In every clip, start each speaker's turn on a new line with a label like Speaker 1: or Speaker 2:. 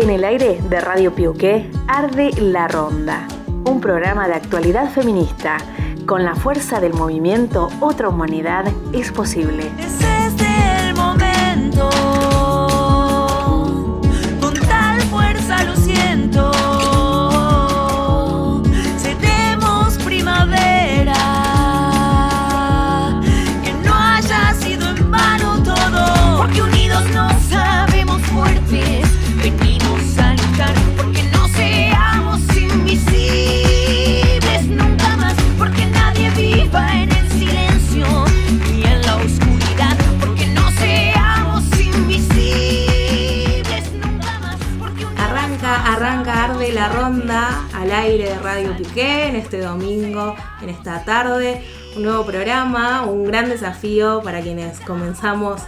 Speaker 1: En el aire de Radio Piuqué arde La Ronda, un programa de actualidad feminista. Con la fuerza del movimiento Otra Humanidad es posible.
Speaker 2: Es el momento. Con tal fuerza lo siento. Seremos primavera. Que no haya sido en vano todo. Porque unidos nos
Speaker 3: al aire de Radio Piqué en este domingo, en esta tarde. Un nuevo programa, un gran desafío para quienes comenzamos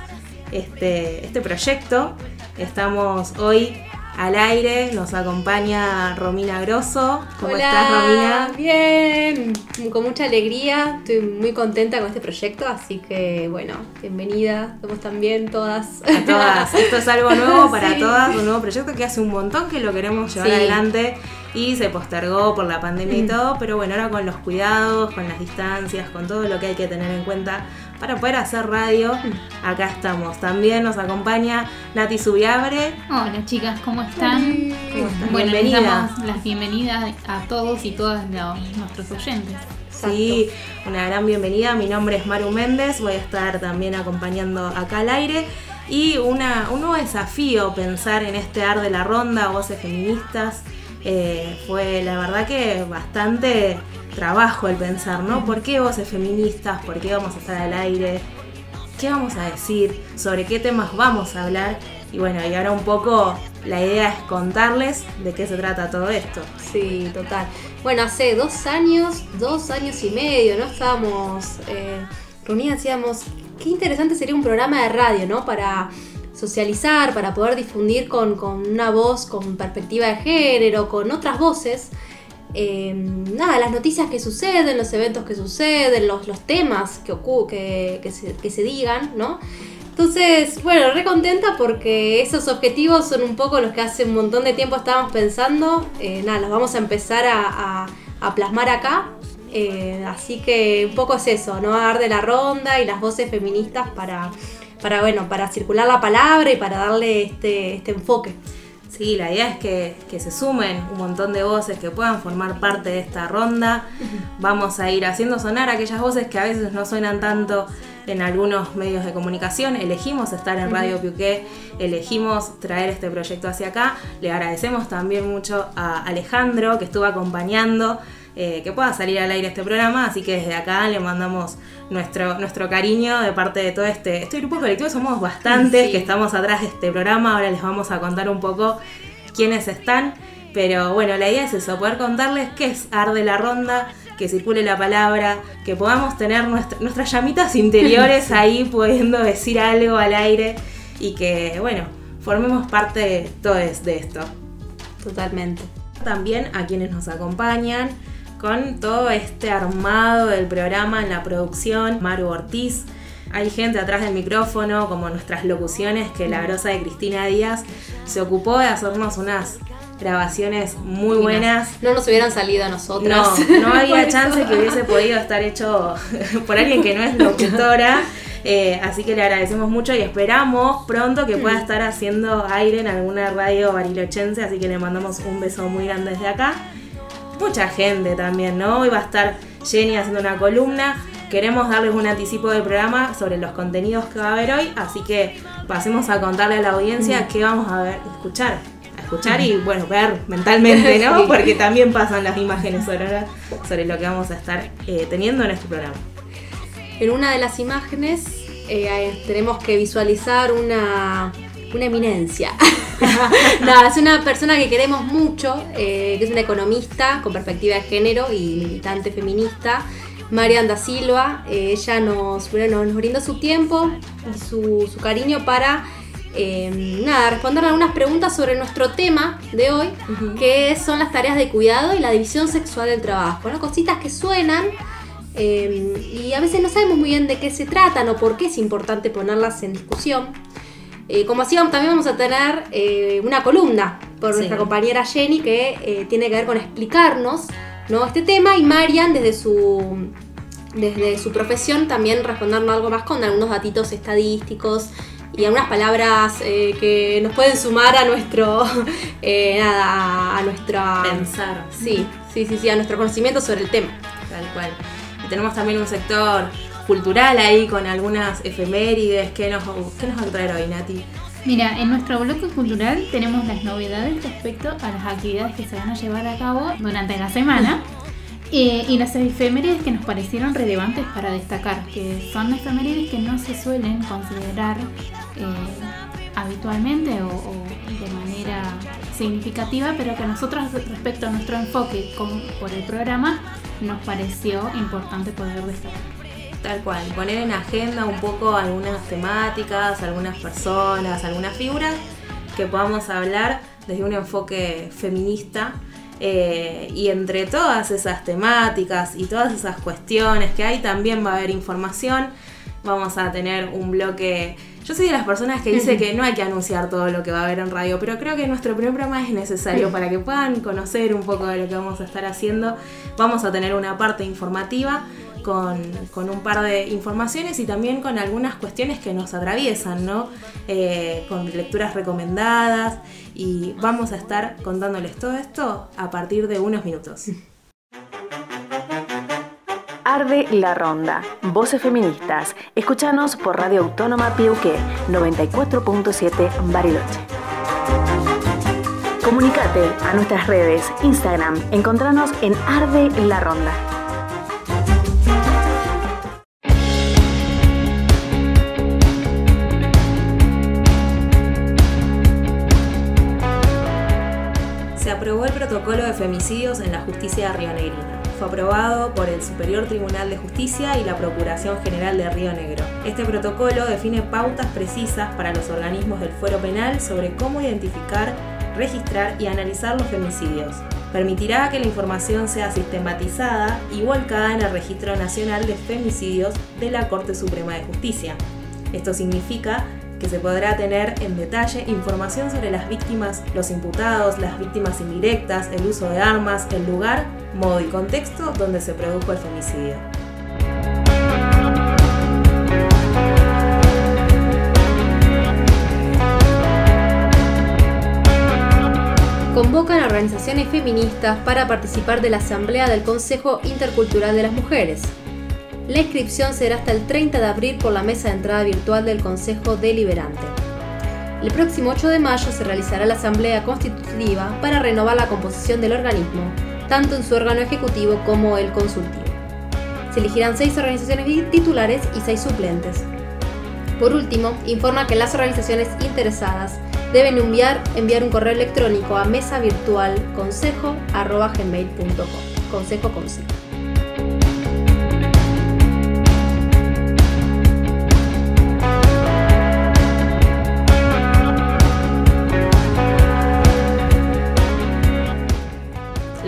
Speaker 3: este, este proyecto. Estamos hoy al aire, nos acompaña Romina Grosso. ¿Cómo
Speaker 4: Hola,
Speaker 3: estás, Romina?
Speaker 4: Bien, con mucha alegría, estoy muy contenta con este proyecto, así que bueno, bienvenida, somos también todas.
Speaker 3: A todas. Esto es algo nuevo para
Speaker 4: Sí.
Speaker 3: todas, un nuevo proyecto que hace un montón que lo queremos llevar
Speaker 4: Sí.
Speaker 3: adelante y se postergó por la pandemia y
Speaker 4: Mm.
Speaker 3: todo, pero bueno, ahora con los cuidados, con las distancias, con todo lo que hay que tener en cuenta para poder hacer radio,
Speaker 4: Mm.
Speaker 3: acá estamos. También nos acompaña Nati Subiabre.
Speaker 5: Hola chicas, ¿cómo están?
Speaker 3: ¿Cómo estás?
Speaker 5: Bueno,
Speaker 3: Bienvenida.
Speaker 5: les damos las bienvenidas a todos y todas los- nuestros oyentes.
Speaker 3: Sí, una gran bienvenida. Mi nombre es Maru Méndez. Voy a estar también acompañando acá al aire. Y una, un nuevo desafío pensar en este ar de la ronda, voces feministas. Eh, fue la verdad que bastante trabajo el pensar, ¿no? ¿Por qué voces feministas? ¿Por qué vamos a estar al aire? ¿Qué vamos a decir? ¿Sobre qué temas vamos a hablar? Y bueno, y ahora un poco la idea es contarles de qué se trata todo esto.
Speaker 4: Sí, total. Bueno, hace dos años, dos años y medio, ¿no? Estábamos eh, reunidas, decíamos, qué interesante sería un programa de radio, ¿no? Para socializar, para poder difundir con, con una voz con perspectiva de género, con otras voces. Eh, nada, las noticias que suceden, los eventos que suceden, los, los temas que, que, que se, que se digan, ¿no? Entonces, bueno, re contenta porque esos objetivos son un poco los que hace un montón de tiempo estábamos pensando. Eh, nada, los vamos a empezar a, a- a plasmar acá. Eh, así que un poco es eso, ¿no? Dar de la ronda y las voces feministas para, para, bueno, para circular la palabra y para darle este, este enfoque.
Speaker 3: Sí, la idea es que, que se sumen un montón de voces que puedan formar parte de esta ronda. Vamos a ir haciendo sonar aquellas voces que a veces no suenan tanto en algunos medios de comunicación. Elegimos estar en Radio Piuqué, elegimos traer este proyecto hacia acá. Le agradecemos también mucho a Alejandro que estuvo acompañando. Eh, que pueda salir al aire este programa, así que desde acá le mandamos nuestro, nuestro cariño de parte de todo este, este grupo colectivo. Somos bastantes
Speaker 4: Sí.
Speaker 3: que estamos atrás de este programa, ahora les vamos a contar un poco quiénes están. Pero bueno, la idea es eso, poder contarles qué es Arde la Ronda, que circule la palabra, que podamos tener nuestra- nuestras llamitas interiores ahí pudiendo decir algo al aire y que, bueno, formemos parte todos de esto.
Speaker 4: Totalmente.
Speaker 3: También a quienes nos acompañan con todo este armado del programa en la producción, Maru Ortiz. Hay gente atrás del micrófono, como nuestras locuciones, que la grosa de Cristina Díaz se ocupó de hacernos unas grabaciones muy buenas.
Speaker 4: No nos hubieran salido a nosotras.
Speaker 3: No, no había chance que hubiese podido estar hecho por alguien que no es locutora. Eh, así que le agradecemos mucho y esperamos pronto que pueda estar haciendo aire en alguna radio barilochense. Así que le mandamos un beso muy grande desde acá. Mucha gente también, ¿no? Hoy va a estar Jenny haciendo una columna. Queremos darles un anticipo del programa sobre los contenidos que va a haber hoy. Así que pasemos a contarle a la audiencia qué vamos a ver, escuchar. A escuchar y bueno, ver mentalmente, ¿no? Porque también pasan las imágenes sobre, sobre lo que vamos a estar eh, teniendo en este programa.
Speaker 4: En una de las imágenes eh, tenemos que visualizar una, una eminencia. no, es una persona que queremos mucho, eh, que es una economista con perspectiva de género y militante feminista. Marian da Silva, eh, ella nos, bueno, nos brindó su tiempo y su, su cariño para eh, nada, responder algunas preguntas sobre nuestro tema de hoy, que son las tareas de cuidado y la división sexual del trabajo. ¿no? Cositas que suenan eh, y a veces no sabemos muy bien de qué se tratan o por qué es importante ponerlas en discusión. Eh, como así vamos- también vamos a tener eh, una columna por
Speaker 3: Sí.
Speaker 4: nuestra compañera Jenny, que eh, tiene que ver con explicarnos ¿no? este tema, y Marian, desde su, desde su profesión, también respondernos algo más con algunos datitos estadísticos y algunas palabras que nos pueden sumar a nuestro, nada, a nuestra...
Speaker 3: Pensar.
Speaker 4: Sí, sí, sí, sí, a nuestro conocimiento sobre el tema.
Speaker 3: Tal cual. Y tenemos también un sector cultural ahí con algunas efemérides. ¿Qué nos, qué nos va a traer hoy, Nati?
Speaker 5: Mira, en nuestro bloque cultural tenemos las novedades respecto a las actividades que se van a llevar a cabo durante la semana eh, y las efemérides que nos parecieron relevantes para destacar, que son efemérides que no se suelen considerar eh, habitualmente o, de manera significativa, pero que a nosotros respecto a nuestro enfoque con- por el programa nos pareció importante poder destacar.
Speaker 3: Tal cual, poner en agenda un poco algunas temáticas, algunas personas, algunas figuras que podamos hablar desde un enfoque feminista. eh, y entre todas esas temáticas y todas esas cuestiones que hay, también va a haber información. Vamos a tener un bloque. Yo soy de las personas que dice que no hay que anunciar todo lo que va a haber en radio, pero creo que nuestro primer programa es necesario para que puedan conocer un poco de lo que vamos a estar haciendo. Vamos a tener una parte informativa con, con un par de informaciones y también con algunas cuestiones que nos atraviesan, ¿no? Eh, con lecturas recomendadas y vamos a estar contándoles todo esto a partir de unos minutos.
Speaker 1: Arde la Ronda. Voces feministas. Escúchanos por Radio Autónoma Piuqué 94.7 Bariloche. Comunicate a nuestras redes, Instagram, encontranos en Arde la Ronda.
Speaker 3: Aprobó el protocolo de femicidios en la justicia rionegrina. Fue aprobado por el Superior Tribunal de Justicia y la Procuración General de Río Negro. Este protocolo define pautas precisas para los organismos del fuero penal sobre cómo identificar, registrar y analizar los femicidios. Permitirá que la información sea sistematizada y volcada en el Registro Nacional de Femicidios de la Corte Suprema de Justicia. Esto significa que se podrá tener en detalle información sobre las víctimas, los imputados, las víctimas indirectas, el uso de armas, el lugar, modo y contexto donde se produjo el femicidio.
Speaker 4: Convocan organizaciones feministas para participar de la Asamblea del Consejo Intercultural de las Mujeres. La inscripción será hasta el 30 de abril por la mesa de entrada virtual del Consejo Deliberante. El próximo 8 de mayo se realizará la Asamblea Constitutiva para renovar la composición del organismo, tanto en su órgano ejecutivo como el consultivo. Se elegirán seis organizaciones titulares y seis suplentes. Por último, informa que las organizaciones interesadas deben enviar, un correo electrónico a mesa virtual consejo@gmail.com. Consejo con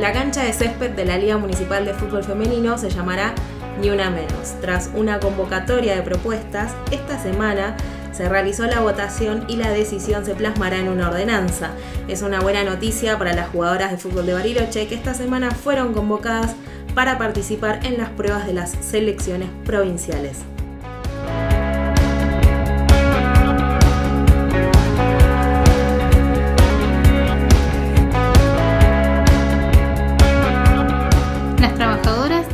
Speaker 3: La cancha de césped de la Liga Municipal de Fútbol Femenino se llamará Ni Una Menos. Tras una convocatoria de propuestas, esta semana se realizó la votación y la decisión se plasmará en una ordenanza. Es una buena noticia para las jugadoras de fútbol de Bariloche que esta semana fueron convocadas para participar en las pruebas de las selecciones provinciales.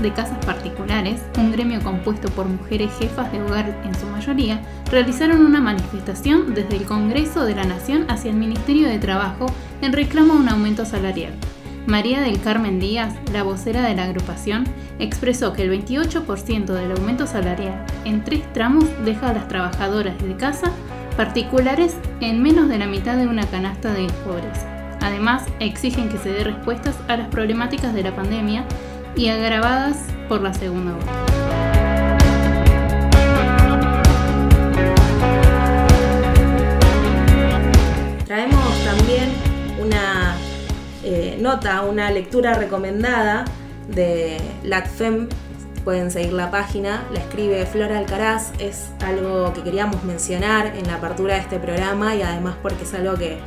Speaker 5: De casas particulares, un gremio compuesto por mujeres jefas de hogar en su mayoría, realizaron una manifestación desde el Congreso de la Nación hacia el Ministerio de Trabajo en reclamo a un aumento salarial. María del Carmen Díaz, la vocera de la agrupación, expresó que el 28% del aumento salarial en tres tramos deja a las trabajadoras de casa particulares en menos de la mitad de una canasta de pobreza. Además, exigen que se dé respuestas a las problemáticas de la pandemia y agravadas por la segunda ola.
Speaker 3: Traemos también una eh, nota, una lectura recomendada de LACFEM. Pueden seguir la página, la escribe Flora Alcaraz. Es algo que queríamos mencionar en la apertura de este programa y además porque es algo que,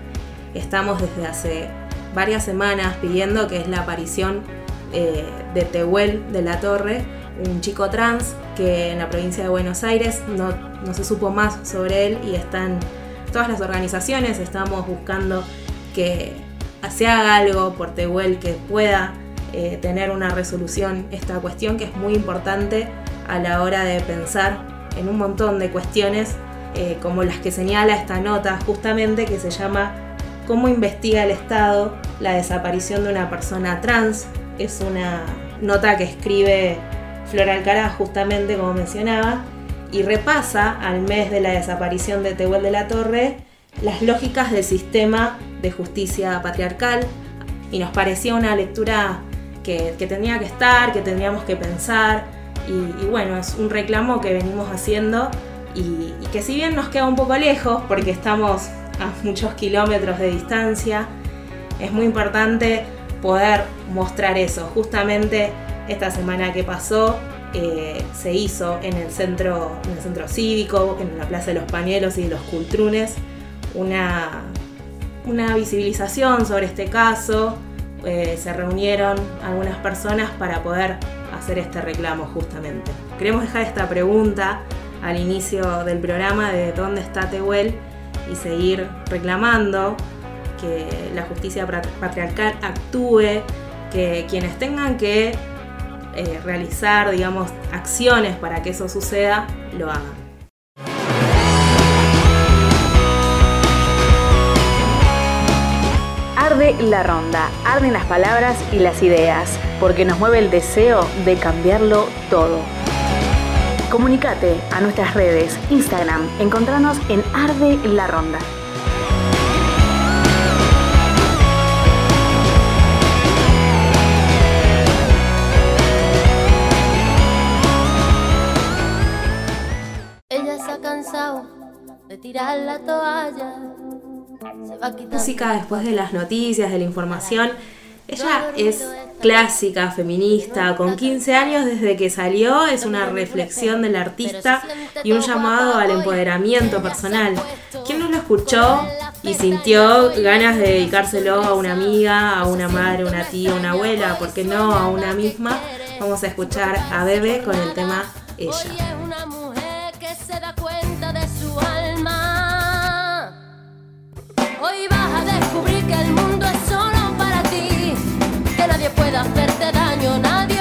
Speaker 3: estamos desde hace varias semanas pidiendo, que es la aparición eh, de Tehuel de la Torre, un chico trans que en la provincia de Buenos Aires no, no se supo más sobre él y están todas las organizaciones, estamos buscando que se haga algo por Tehuel que pueda eh, tener una resolución esta cuestión que es muy importante a la hora de pensar en un montón de cuestiones eh, como las que señala esta nota justamente que se llama ¿Cómo investiga el Estado la desaparición de una persona trans? Es una nota que escribe Flor Alcaraz justamente como mencionaba y repasa al mes de la desaparición de Tehuel de la Torre las lógicas del sistema de justicia patriarcal. Y nos parecía una lectura que, que tenía que estar, que tendríamos que pensar. Y, bueno, es un reclamo que venimos haciendo. Y que si bien nos queda un poco lejos porque estamos a muchos kilómetros de distancia, es muy importante poder mostrar eso. Justamente esta semana que pasó eh, se hizo en el, centro, en el centro cívico, en la Plaza de los Pañuelos y de los Cultrunes, una, una visibilización sobre este caso. Eh, se reunieron algunas personas para poder hacer este reclamo justamente. Queremos dejar esta pregunta al inicio del programa de dónde está Tehuel y seguir reclamando que la justicia patriarcal actúe, que quienes tengan que eh, realizar, digamos, acciones para que eso suceda, lo hagan.
Speaker 1: Arde la ronda, arden las palabras y las ideas, porque nos mueve el deseo de cambiarlo todo. Comunicate a nuestras redes, Instagram, encontranos en Arde la Ronda.
Speaker 2: Tirar la toalla. Se va.
Speaker 3: Música después de las noticias, de la información. Ella es clásica, feminista, con 15 años desde que salió, es una reflexión del artista y un llamado al empoderamiento personal. ¿Quién no lo escuchó y sintió ganas de dedicárselo a una amiga, a una madre, una tía, una abuela, por qué no a una misma? Vamos a escuchar a Bebe con el tema Ella.
Speaker 2: Hoy vas a descubrir que el mundo es solo para ti. Que nadie puede hacerte daño, nadie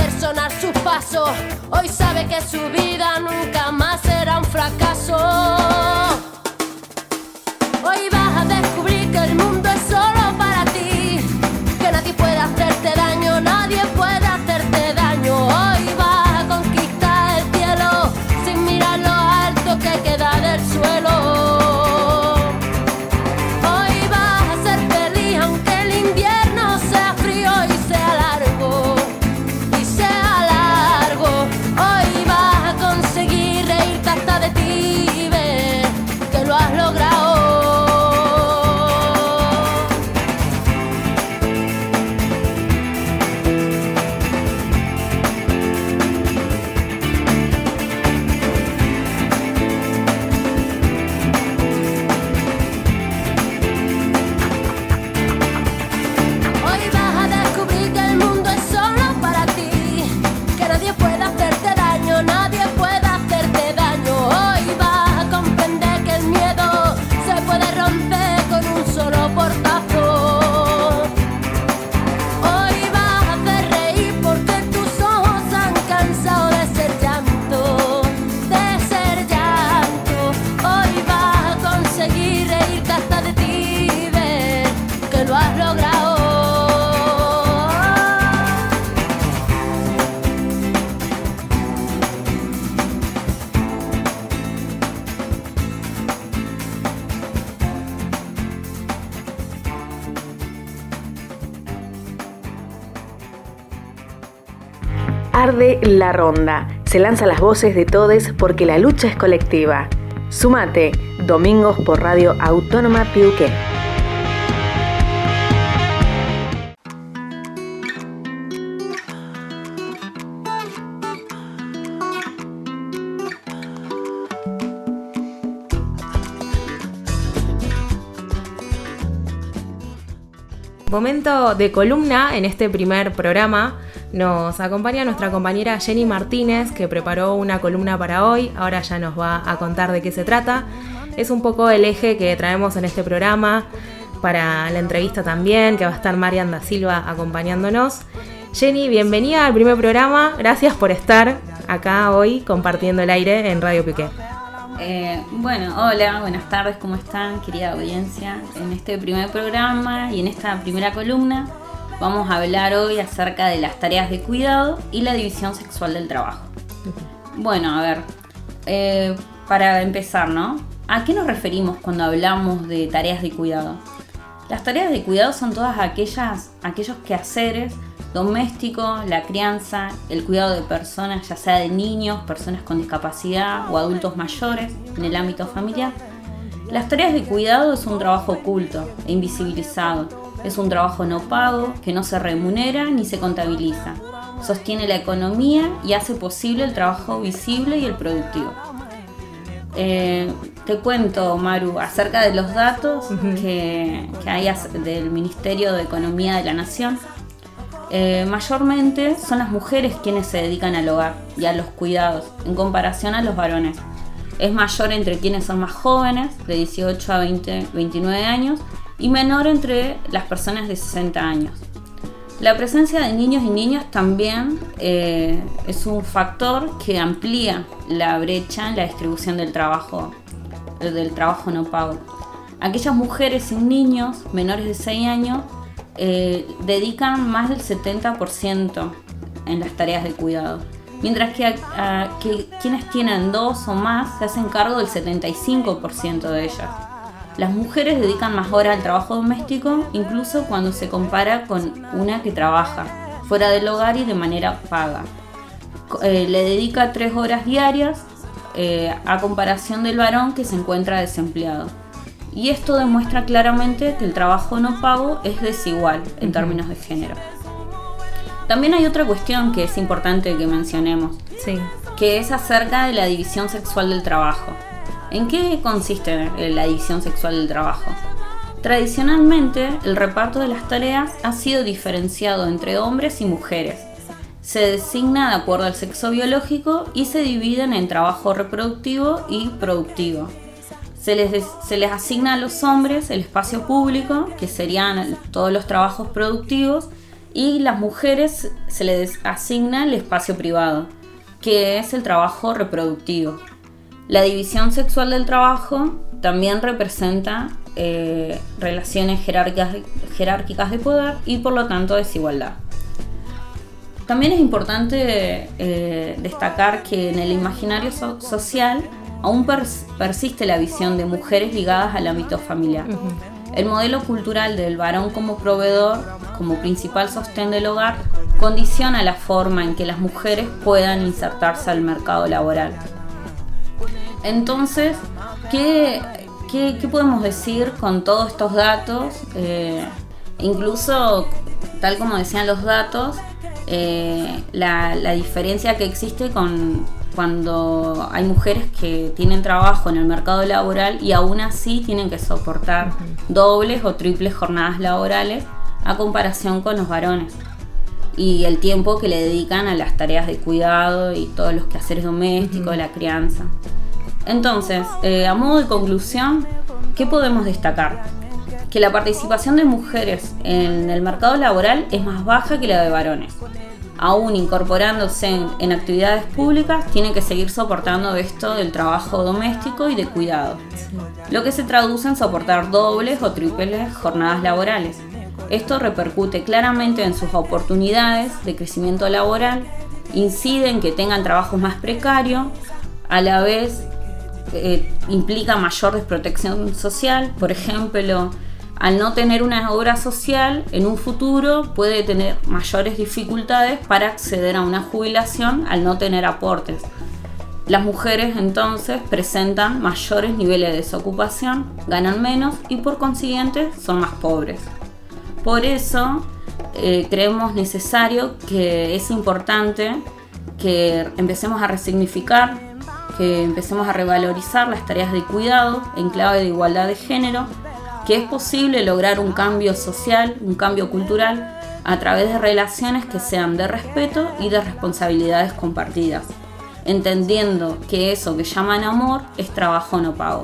Speaker 2: sonar sus pasos. Hoy sabe que su vida nunca más será un fracaso. Hoy vas a descubrir
Speaker 1: la ronda. Se lanzan las voces de todes porque la lucha es colectiva. Sumate, domingos por Radio Autónoma Piuque.
Speaker 3: Momento de columna en este primer programa. Nos acompaña nuestra compañera Jenny Martínez, que preparó una columna para hoy. Ahora ya nos va a contar de qué se trata. Es un poco el eje que traemos en este programa para la entrevista también, que va a estar Marian da Silva acompañándonos. Jenny, bienvenida al primer programa. Gracias por estar acá hoy compartiendo el aire en Radio Piqué.
Speaker 6: Eh, bueno, hola, buenas tardes, ¿cómo están, querida audiencia? En este primer programa y en esta primera columna vamos a hablar hoy acerca de las tareas de cuidado y la división sexual del trabajo. Bueno, a ver, eh, para empezar, ¿no? ¿A qué nos referimos cuando hablamos de tareas de cuidado? Las tareas de cuidado son todas aquellas, aquellos quehaceres doméstico, la crianza, el cuidado de personas, ya sea de niños, personas con discapacidad o adultos mayores en el ámbito familiar. Las tareas de cuidado es un trabajo oculto e invisibilizado. Es un trabajo no pago que no se remunera ni se contabiliza. Sostiene la economía y hace posible el trabajo visible y el productivo. Eh, te cuento, Maru, acerca de los datos que, que hay del Ministerio de Economía de la Nación eh, mayormente son las mujeres quienes se dedican al hogar y a los cuidados, en comparación a los varones. Es mayor entre quienes son más jóvenes, de 18 a 20, 29 años, y menor entre las personas de 60 años. La presencia de niños y niñas también eh, es un factor que amplía la brecha en la distribución del trabajo, del trabajo no pago. Aquellas mujeres sin niños menores de 6 años eh, dedican más del 70% en las tareas de cuidado. Mientras que, quienes tienen dos o más se hacen cargo del 75% de ellas. Las mujeres dedican más horas al trabajo doméstico, incluso cuando se compara con una que trabaja fuera del hogar y de manera paga. Eh, le dedica tres horas diarias eh, a comparación del varón que se encuentra desempleado. Y esto demuestra claramente que el trabajo no pago es desigual en términos de género. También hay otra cuestión que es importante que mencionemos,
Speaker 3: sí.
Speaker 6: que es acerca de la división sexual del trabajo. ¿En qué consiste la división sexual del trabajo? Tradicionalmente, el reparto de las tareas ha sido diferenciado entre hombres y mujeres. Se designa de acuerdo al sexo biológico y se dividen en trabajo reproductivo y productivo. Se les, se les asigna a los hombres el espacio público, que serían todos los trabajos productivos, y las mujeres se les asigna el espacio privado, que es el trabajo reproductivo. La división sexual del trabajo también representa eh, relaciones jerárquicas, de poder y por lo tanto desigualdad. También es importante eh, destacar que en el imaginario social aún persiste la visión de mujeres ligadas al ámbito familiar. El modelo cultural del varón como proveedor, como principal sostén del hogar, condiciona la forma en que las mujeres puedan insertarse al mercado laboral. Entonces, ¿qué, podemos decir con todos estos datos? Eh, incluso, tal como decían los datos, eh, la diferencia que existe con cuando hay mujeres que tienen trabajo en el mercado laboral y aún así tienen que soportar dobles o triples jornadas laborales a comparación con los varones y el tiempo que le dedican a las tareas de cuidado y todos los quehaceres domésticos, la crianza. Entonces, eh, a modo de conclusión, ¿qué podemos destacar? Que la participación de mujeres en el mercado laboral es más baja que la de varones aún incorporándose en, actividades públicas, tienen que seguir soportando esto del trabajo doméstico y de cuidado, lo que se traduce en soportar dobles o triples jornadas laborales. Esto repercute claramente en sus oportunidades de crecimiento laboral, incide en que tengan trabajos más precarios, a la vez eh, implica mayor desprotección social, por ejemplo, al no tener una obra social, en un futuro puede tener mayores dificultades para acceder a una jubilación al no tener aportes. Las mujeres entonces presentan mayores niveles de desocupación, ganan menos y por consiguiente son más pobres. Por eso eh, creemos necesario que es importante que empecemos a resignificar, que empecemos a revalorizar las tareas de cuidado en clave de igualdad de género que es posible lograr un cambio social, un cambio cultural, a través de relaciones que sean de respeto y de responsabilidades compartidas, entendiendo que eso que llaman amor es trabajo no pago.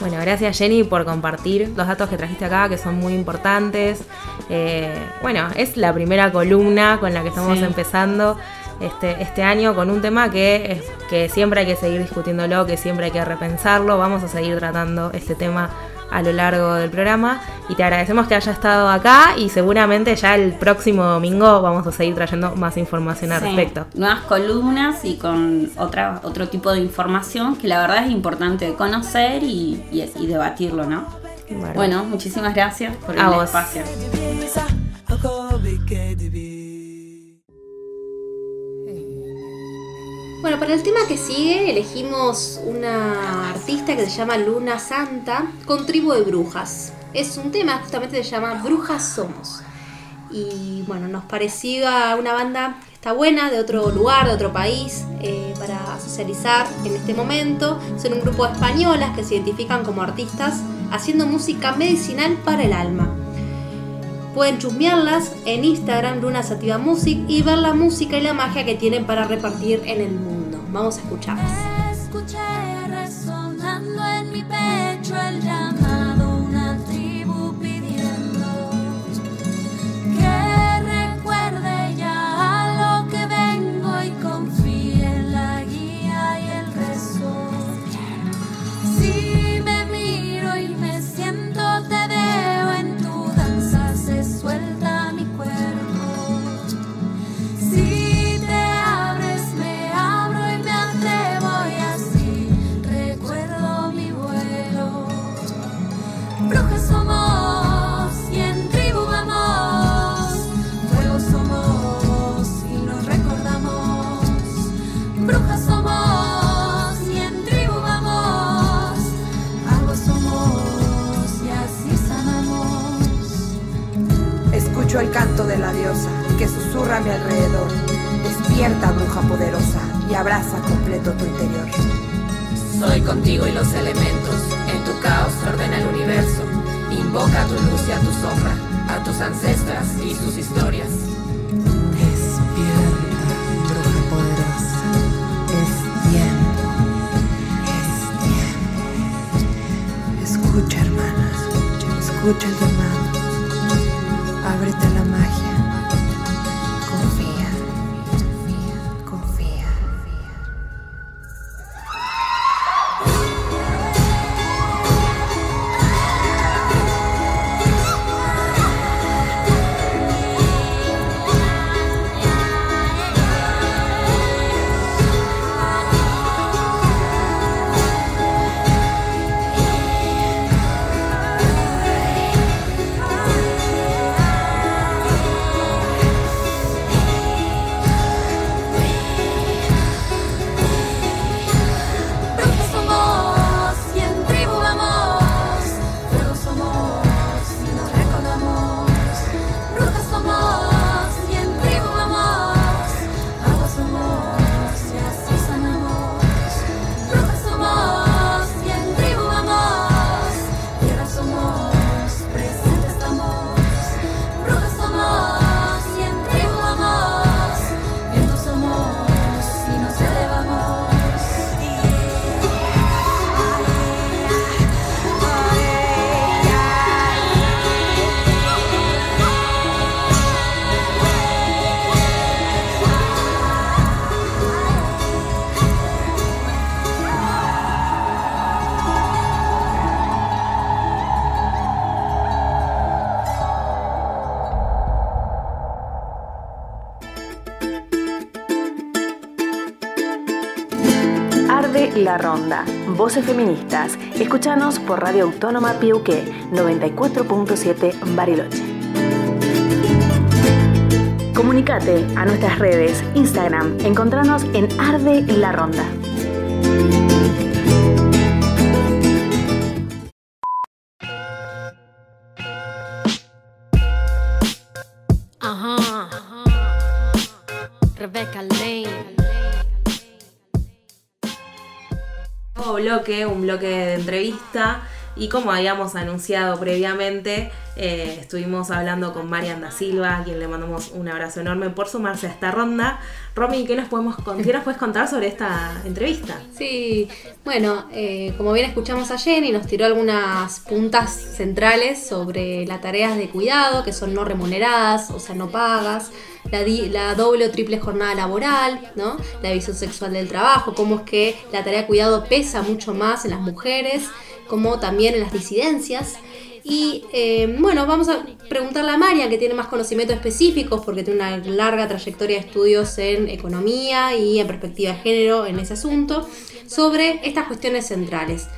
Speaker 3: Bueno, gracias Jenny por compartir los datos que trajiste acá, que son muy importantes. Eh, bueno, es la primera columna con la que estamos empezando este, este año con un tema que, que siempre hay que seguir discutiéndolo, que siempre hay que repensarlo. Vamos a seguir tratando este tema a lo largo del programa y te agradecemos que haya estado acá y seguramente ya el próximo domingo vamos a seguir trayendo más información al respecto.
Speaker 6: Nuevas columnas y con otra, otro tipo de información que la verdad es importante conocer y, debatirlo, ¿no? Bueno. muchísimas gracias por el espacio.
Speaker 4: Bueno, para el tema que sigue elegimos una artista que se llama Luna Santa con tribu de brujas. Es un tema justamente que se llama Brujas Somos. Y bueno, nos parecía una banda que está buena, de otro lugar, de otro país, eh, para socializar en este momento. Son un grupo de españolas que se identifican como artistas haciendo música medicinal para el alma. Pueden chusmearlas en Instagram Luna Sativa Music y ver la música y la magia que tienen para repartir en el mundo. Vamos a escucharlas.
Speaker 7: Escuché resonando en mi pecho el llamado.
Speaker 1: Voces feministas. Escuchanos por Radio Autónoma Piuqué 94.7 Bariloche. Comunicate a nuestras redes, Instagram, encontranos en Arde La Ronda.
Speaker 3: Un bloque de entrevista. Y como habíamos anunciado previamente, eh, estuvimos hablando con Marian da Silva, a quien le mandamos un abrazo enorme por sumarse a esta ronda. Romy, ¿qué nos, podemos, puedes contar sobre esta entrevista?
Speaker 4: Sí, bueno, eh, como bien escuchamos a Jenny, nos tiró algunas puntas centrales sobre las tareas de cuidado, que son no remuneradas, o sea, no pagas, la doble o triple jornada laboral, ¿no? La visión sexual del trabajo, cómo es que la tarea de cuidado pesa mucho más en las mujeres, como también en las disidencias. Y eh, bueno, vamos a preguntarle a María, que tiene más conocimientos específicos, porque tiene una larga trayectoria de estudios en economía y en perspectiva de género en ese asunto, sobre estas cuestiones centrales.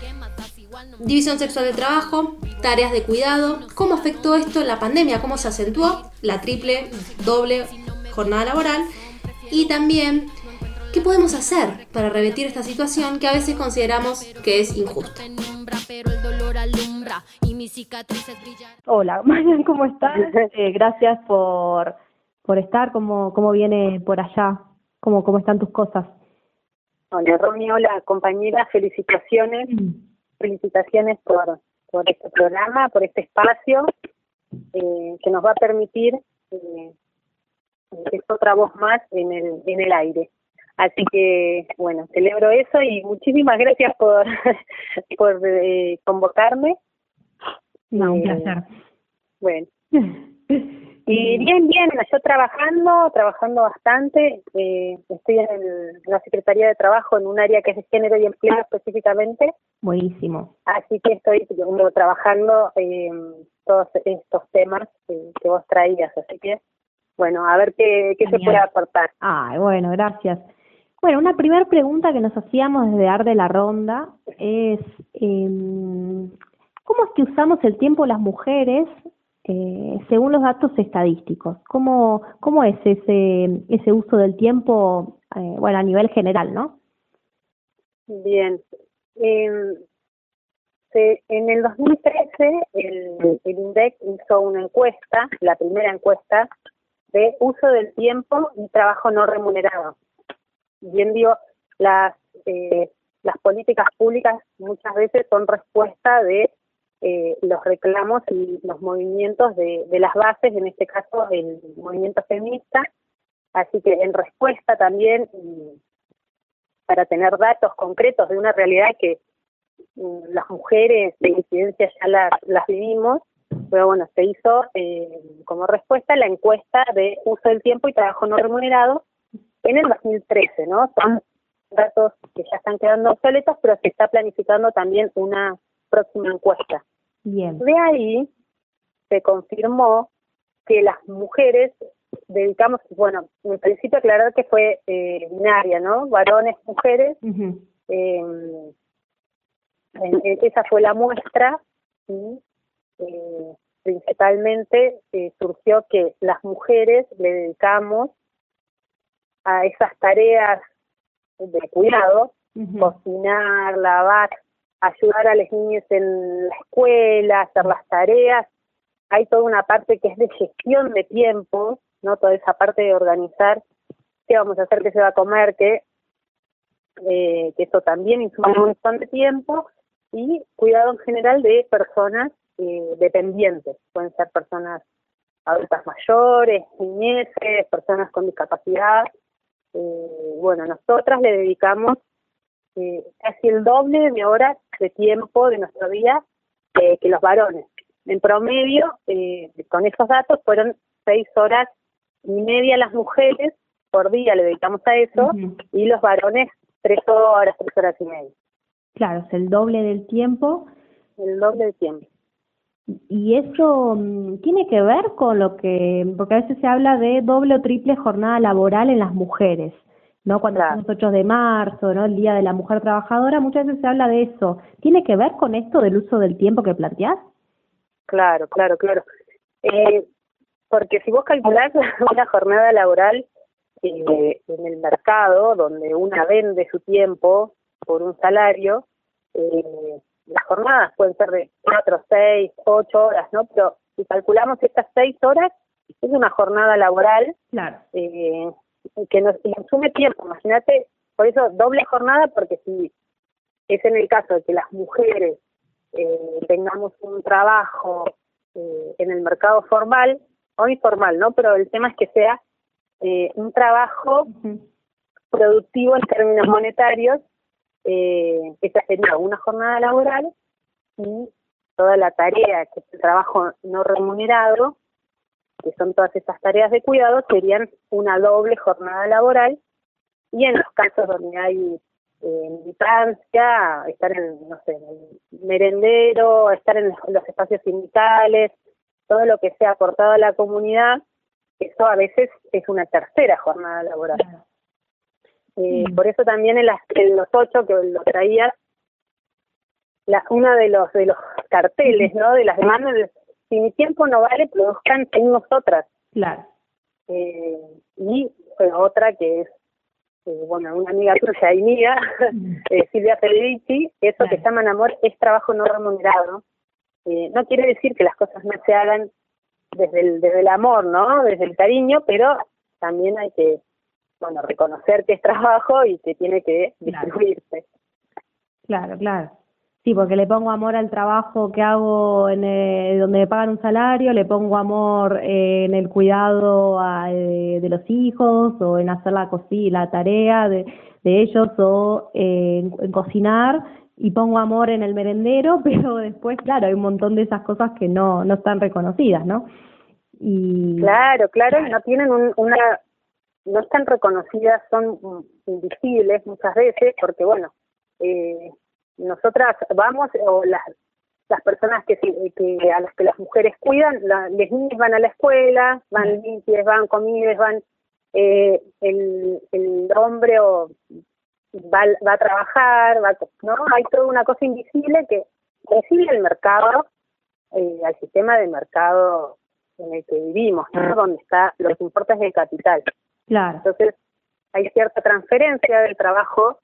Speaker 4: División sexual del trabajo, tareas de cuidado, cómo afectó esto en la pandemia, cómo se acentuó la triple, doble jornada laboral y también qué podemos hacer para revertir esta situación que a veces consideramos que es injusta.
Speaker 2: Alumbra y mis cicatrices brillan.
Speaker 8: Hola, Marian, ¿cómo estás? Eh, gracias por, por estar, ¿cómo, cómo viene por allá? ¿Cómo, ¿Cómo están tus cosas?
Speaker 9: Hola, Romy, hola, compañera, felicitaciones, felicitaciones por, por este programa, por este espacio eh, que nos va a permitir eh, que es otra voz más en el, en el aire. Así que, bueno, celebro eso y muchísimas gracias por, por eh, convocarme.
Speaker 8: No, un
Speaker 9: Eh,
Speaker 8: placer.
Speaker 9: Bueno, y bien, bien, yo trabajando, trabajando bastante, eh, estoy en, el- en la Secretaría de Trabajo en un área que es de género y empleo específicamente,
Speaker 8: Buenísimo.
Speaker 9: así que estoy trabajando eh, todos estos temas eh, que vos traías, así que, bueno, a ver qué, qué se puede aportar.
Speaker 8: Ay, bueno, gracias. Bueno, una primera pregunta que nos hacíamos desde Arde la Ronda es, em, ¿cómo es que usamos el tiempo las mujeres eh, según los datos estadísticos? ¿Cómo, cómo es ese, ese uso del tiempo, eh, bueno, a nivel general, ¿no?
Speaker 9: Bien. Eh, se- en el 2013, el, el INDEC hizo una encuesta, la primera encuesta, de uso del tiempo y trabajo no remunerado. Bien digo, las, eh, las políticas públicas muchas veces son respuesta de eh, los reclamos y los movimientos de, de las bases, en este caso el movimiento feminista. Así que en respuesta también, y para tener datos concretos de una realidad que mm, las mujeres de incidencia ya las, las vivimos, pero bueno, se hizo eh, como respuesta la encuesta de uso del tiempo y trabajo no remunerado en el 2013, ¿no? Son datos que ya están quedando obsoletos, pero se está planificando también una próxima encuesta.
Speaker 8: Bien.
Speaker 9: De ahí se confirmó que las mujeres dedicamos, bueno, en principio aclarar que fue eh, binaria, ¿no? Varones, mujeres, eh, en- en- esa fue la muestra y eh, principalmente eh, surgió que las mujeres le dedicamos a esas tareas de cuidado,
Speaker 8: Ujú.
Speaker 9: cocinar, lavar, ayudar a los niños en la escuela, hacer las tareas. Hay toda una parte que es de gestión de tiempo, ¿no? Toda esa parte de organizar qué vamos a hacer, qué se va a comer, qué eh, que eso también insume un montón de tiempo y cuidado en general de personas eh, dependientes, pueden ser personas adultas mayores, niñeces, personas con discapacidad. Eh, bueno, nosotras le dedicamos eh, casi el doble de horas de tiempo de nuestro día eh, que los varones. En promedio, eh, con esos datos, fueron seis horas y media las mujeres por día le dedicamos a eso y los varones tres horas, tres horas y media,
Speaker 8: Claro, es el doble del tiempo.
Speaker 9: el doble de tiempo.
Speaker 8: Y eso mm, tiene que ver con lo que, porque a veces se habla de doble o triple jornada laboral en las mujeres. ¿no? Cuando son los 8 de marzo, ¿no? El Día de la Mujer Trabajadora, muchas veces se habla de eso. ¿Tiene que ver con esto del uso del tiempo que planteás?
Speaker 9: Claro, claro, claro. Eh, porque si vos calculás una jornada laboral eh, en el mercado, donde una vende su tiempo por un salario, eh, las jornadas pueden ser de 4, 6, 8 horas, ¿no? Pero si calculamos estas 6 horas, es una jornada laboral
Speaker 8: Claro.
Speaker 9: eh, que nos consume tiempo. Imagínate, por eso doble jornada, porque si es en el caso de que las mujeres eh, tengamos un trabajo eh, en el mercado formal o informal, ¿no? Pero el tema es que sea eh, un trabajo productivo en términos monetarios, eh, esa sería una jornada laboral y toda la tarea, que es el trabajo no remunerado, que son todas estas tareas de cuidado, serían una doble jornada laboral y en los casos donde hay eh, militancia, estar en, no sé, en el merendero, estar en los espacios sindicales, todo lo que sea aportado a la comunidad, eso a veces es una tercera jornada laboral. Eh, Por eso también en, las, en los ocho que lo traía, la, uno de los de los carteles, ¿no? De las demandas, de, si mi tiempo no vale, produzcan en nosotras.
Speaker 8: Claro.
Speaker 9: Eh, y bueno, otra que es, eh, bueno, una amiga tuya y mía, eh, Silvia Federici, eso que llaman amor es trabajo no remunerado. Eh, no quiere decir que las cosas no se hagan desde el, desde el amor, ¿no? Desde el cariño, pero también hay que, bueno, reconocer que es trabajo y que tiene que distribuirse.
Speaker 8: Claro, claro. Sí, porque le pongo amor al trabajo que hago en el- donde me pagan un salario, le pongo amor eh, en el cuidado a, eh, de los hijos o en hacer la la tarea de, de ellos o eh, en, en cocinar y pongo amor en el merendero, pero después, claro, hay un montón de esas cosas que no, no están reconocidas, ¿no? Y
Speaker 9: Claro, claro, y no tienen un, una, no están reconocidas, son invisibles muchas veces, porque bueno, eh, nosotras vamos, o las, las personas que, que a las que las mujeres cuidan, la, los niños van a la escuela, van limpias, van comidas, van, eh, el, el hombre o va, va a trabajar, va, ¿no? Hay toda una cosa invisible que recibe el mercado, eh, al sistema de mercado en el que vivimos, ¿no? donde está lo que importa es el capital.
Speaker 8: Claro,
Speaker 9: Entonces, hay cierta transferencia del trabajo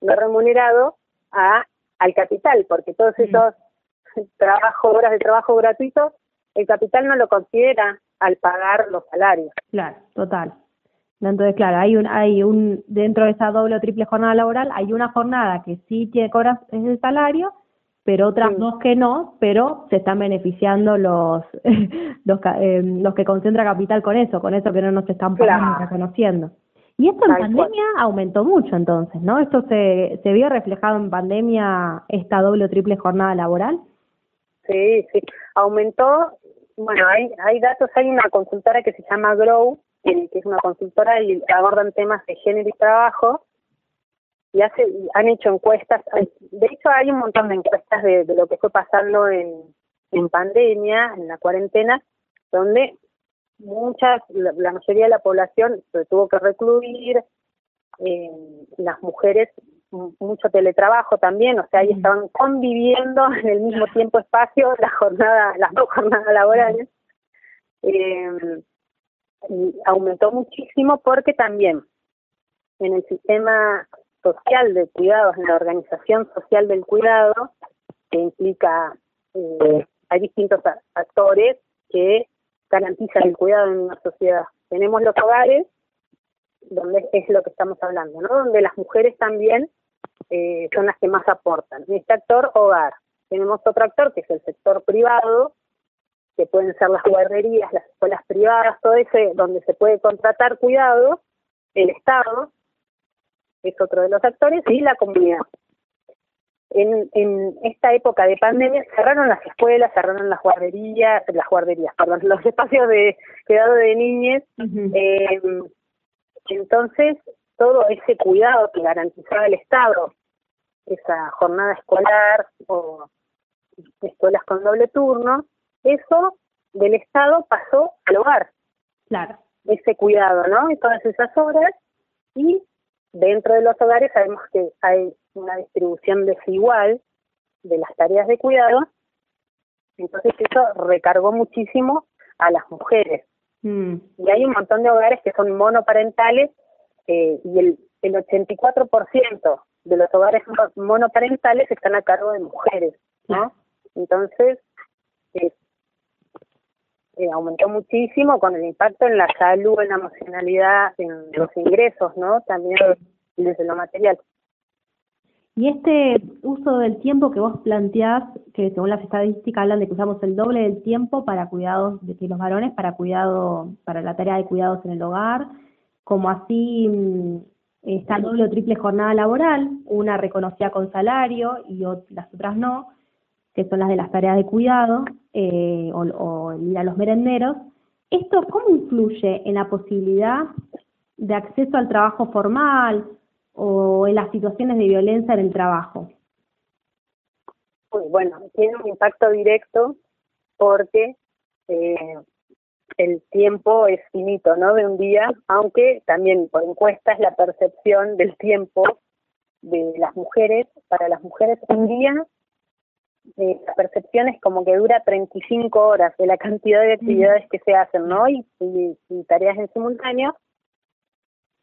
Speaker 9: no remunerado a al capital, porque todos esos trabajo, horas de trabajo gratuitos, el capital no lo considera al pagar los salarios.
Speaker 8: Claro, total. Entonces, claro, hay un, hay un, dentro de esa doble o triple jornada laboral, hay una jornada que sí tiene cobras el salario, pero otras dos que no, pero se están beneficiando los, los, eh, los que concentra capital con eso, con eso que no nos están pagando,
Speaker 9: Claro.
Speaker 8: reconociendo. Y esto en
Speaker 9: Tal cual.
Speaker 8: pandemia aumentó mucho entonces, ¿no? Esto se, se vio reflejado en pandemia, esta doble o triple jornada laboral.
Speaker 9: Sí, sí. Aumentó, bueno, hay, hay datos, hay una consultora que se llama Grow, que es una consultora y abordan temas de género y trabajo, y hace, y han hecho encuestas, de hecho hay un montón de encuestas de, de lo que fue pasando en, en pandemia, en la cuarentena, donde muchas, la, la mayoría de la población se tuvo que recluir, eh, las mujeres mu- mucho teletrabajo también, o sea, ahí estaban conviviendo en el mismo tiempo espacio la jornada, las dos jornadas laborales. Eh, y aumentó muchísimo porque también en el sistema social de cuidados, en la organización social del cuidado, que implica, eh, hay distintos actores que garantizan el cuidado en una sociedad. Tenemos los hogares, donde es lo que estamos hablando, ¿no? Donde las mujeres también eh, son las que más aportan. Este actor, hogar. Tenemos otro actor que es el sector privado, que pueden ser las guarderías, las escuelas privadas, todo ese donde se puede contratar cuidado, el Estado es otro de los actores y la comunidad. En, en esta época de pandemia cerraron las escuelas, cerraron las guarderías, las guarderías, perdón, los espacios de cuidado de niñez. Eh, entonces, todo ese cuidado que garantizaba el Estado, esa jornada escolar o escuelas con doble turno, eso del Estado pasó al hogar.
Speaker 8: Claro.
Speaker 9: Ese cuidado, ¿no? Y todas esas horas. Y dentro de los hogares sabemos que hay una distribución desigual de las tareas de cuidado, entonces eso recargó muchísimo a las mujeres.
Speaker 8: Mm,
Speaker 9: Y hay un montón de hogares que son monoparentales eh, y el, el 84% de los hogares mo- monoparentales están a cargo de mujeres, ¿no? Entonces, eh, eh, aumentó muchísimo con el impacto en la salud, en la emocionalidad, en los ingresos, ¿no? También desde lo material.
Speaker 8: Y este uso del tiempo que vos planteás, que según las estadísticas hablan de que usamos el doble del tiempo para cuidados de que los varones, para cuidado, para la tarea de cuidados en el hogar, como así mm, está doble o triple jornada laboral, una reconocida con salario y ot- las otras no, que son las de las tareas de cuidado eh, o, o ir a los merenderos. ¿Esto cómo influye en la posibilidad de acceso al trabajo formal o en las situaciones de violencia en el trabajo?
Speaker 9: Pues bueno, tiene un impacto directo porque eh, el tiempo es finito, ¿no? De un día, aunque también por encuestas la percepción del tiempo de las mujeres, para las mujeres un día, eh, la percepción es como que dura 35 horas de la cantidad de actividades que se hacen, ¿no? Y, y, tareas en simultáneo.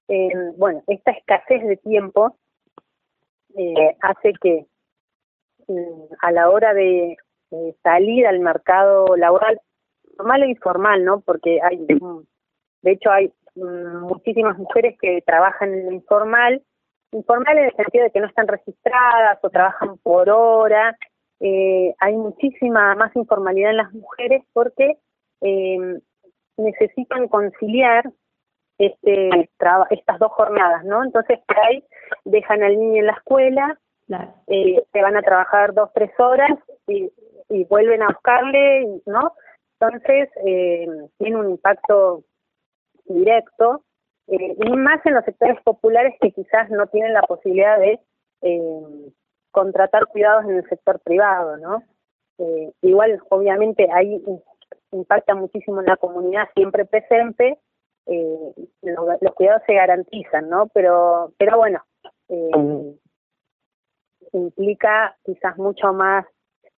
Speaker 9: Eh, bueno, esta escasez de tiempo eh, hace que mm, a la hora de salir al mercado laboral, formal e informal, ¿no? Porque hay, mm, de hecho, hay mm, muchísimas mujeres que trabajan en lo informal, informal en el sentido de que no están registradas o trabajan por hora. Eh, hay muchísima más informalidad en las mujeres porque eh, necesitan conciliar este traba- estas dos jornadas, ¿no? Entonces, por ahí dejan al niño en la escuela,
Speaker 8: Claro.
Speaker 9: eh, se van a trabajar dos, tres horas y, y vuelven a buscarle, ¿no? Entonces, eh, tiene un impacto directo, eh, y más en los sectores populares que quizás no tienen la posibilidad de eh, contratar cuidados en el sector privado, ¿no? Eh, igual, obviamente, ahí impacta muchísimo en la comunidad siempre presente, eh, lo- los cuidados se garantizan, ¿no? Pero, pero bueno, eh, implica quizás mucho más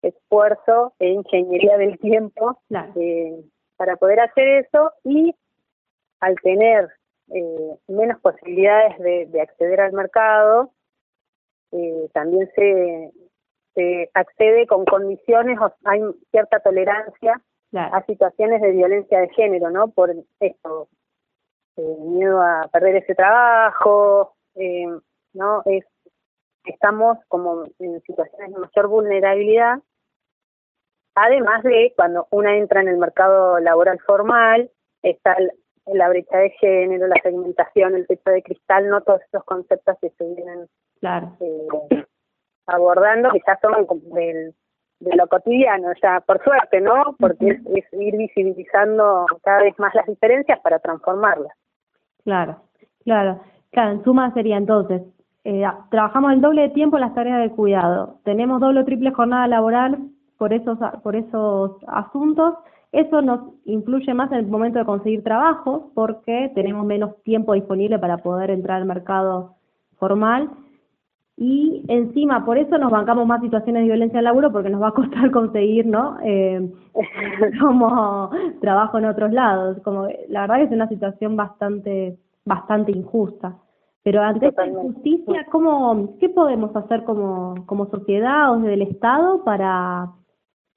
Speaker 9: esfuerzo e ingeniería del tiempo
Speaker 8: Claro.
Speaker 9: eh, para poder hacer eso y al tener eh, menos posibilidades de, de acceder al mercado, eh, también se, se accede con condiciones, o hay cierta tolerancia
Speaker 8: Claro.
Speaker 9: a situaciones de violencia de género, ¿no? Por esto, eh, miedo a perder ese trabajo, eh, ¿no? Es, estamos como en situaciones de mayor vulnerabilidad, además de cuando una entra en el mercado laboral formal, está el- la brecha de género, la segmentación, el techo de cristal, no todos esos conceptos que se vienen
Speaker 8: Claro.
Speaker 9: eh, abordando, que ya son del, de lo cotidiano, ya por suerte, ¿no? Porque es, es ir visibilizando cada vez más las diferencias para transformarlas.
Speaker 8: Claro, claro. Claro, en suma sería entonces, eh, trabajamos el doble de tiempo en las tareas de cuidado, tenemos doble o triple jornada laboral por esos, por esos asuntos, eso nos influye más en el momento de conseguir trabajo porque tenemos menos tiempo disponible para poder entrar al mercado formal y encima por eso nos bancamos más situaciones de violencia en laburo porque nos va a costar conseguir, ¿no? Eh, como trabajo en otros lados. Como la verdad que es una situación bastante, bastante injusta. Pero ante esta injusticia, ¿cómo, qué podemos hacer como, como sociedad o desde el Estado para,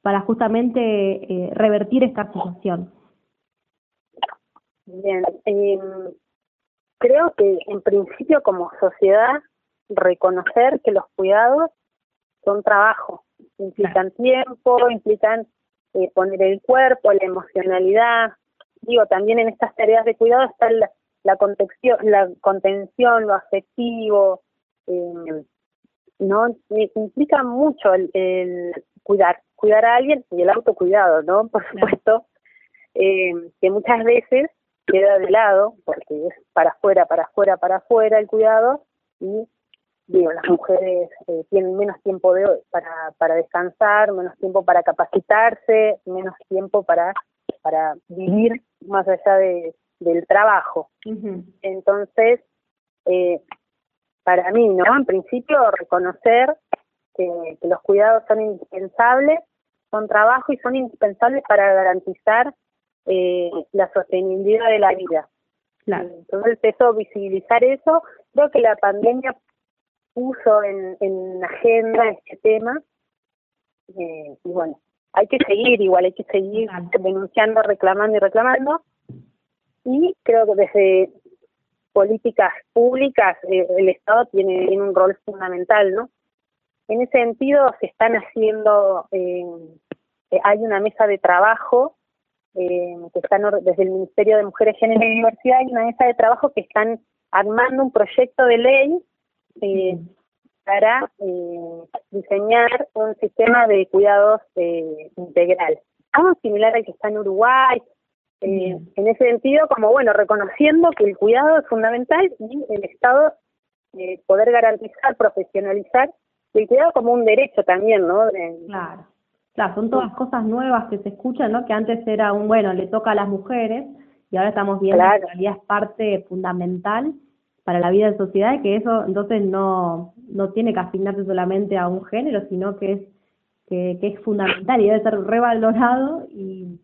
Speaker 8: para justamente eh, revertir esta situación?
Speaker 9: Bien, eh, creo que en principio como sociedad reconocer que los cuidados son trabajo, implican tiempo, implican eh, poner el cuerpo, la emocionalidad. Digo, también en estas tareas de cuidado está la, la contención, la contención, lo afectivo, eh, no implica mucho el, el cuidar, cuidar a alguien y el autocuidado, ¿no? Por supuesto, eh, que muchas veces queda de lado porque es para afuera, para afuera, para afuera el cuidado y digo, las mujeres eh, tienen menos tiempo de para para descansar, menos tiempo para capacitarse, menos tiempo para para vivir más allá de del trabajo. Entonces, eh, para mí, ¿no? En principio, reconocer que, que los cuidados son indispensables, son trabajo y son indispensables para garantizar eh, la sostenibilidad de la vida. Entonces, eso, visibilizar eso, creo que la pandemia puso en, en agenda este tema. Eh, y bueno, hay que seguir, igual hay que seguir denunciando, reclamando y reclamando. Y creo que desde políticas públicas eh, el Estado tiene, tiene, un rol fundamental, ¿no? En ese sentido se están haciendo, eh, hay una mesa de trabajo eh, que están desde el Ministerio de Mujeres, Género y Diversidad, hay una mesa de trabajo que están armando un proyecto de ley eh, para eh, diseñar un sistema de cuidados eh, integral. Algo similar al que está en Uruguay, eh, en ese sentido, como bueno, reconociendo que el cuidado es fundamental y el Estado eh, poder garantizar, profesionalizar el cuidado como un derecho también, ¿no?
Speaker 8: claro. Claro, son todas cosas nuevas que se escuchan, ¿no? Que antes era un, bueno, le toca a las mujeres y ahora estamos viendo que en realidad es parte fundamental para la vida de sociedad y que eso entonces no, no tiene que asignarse solamente a un género, sino que es, que, que es fundamental y debe ser revalorado y,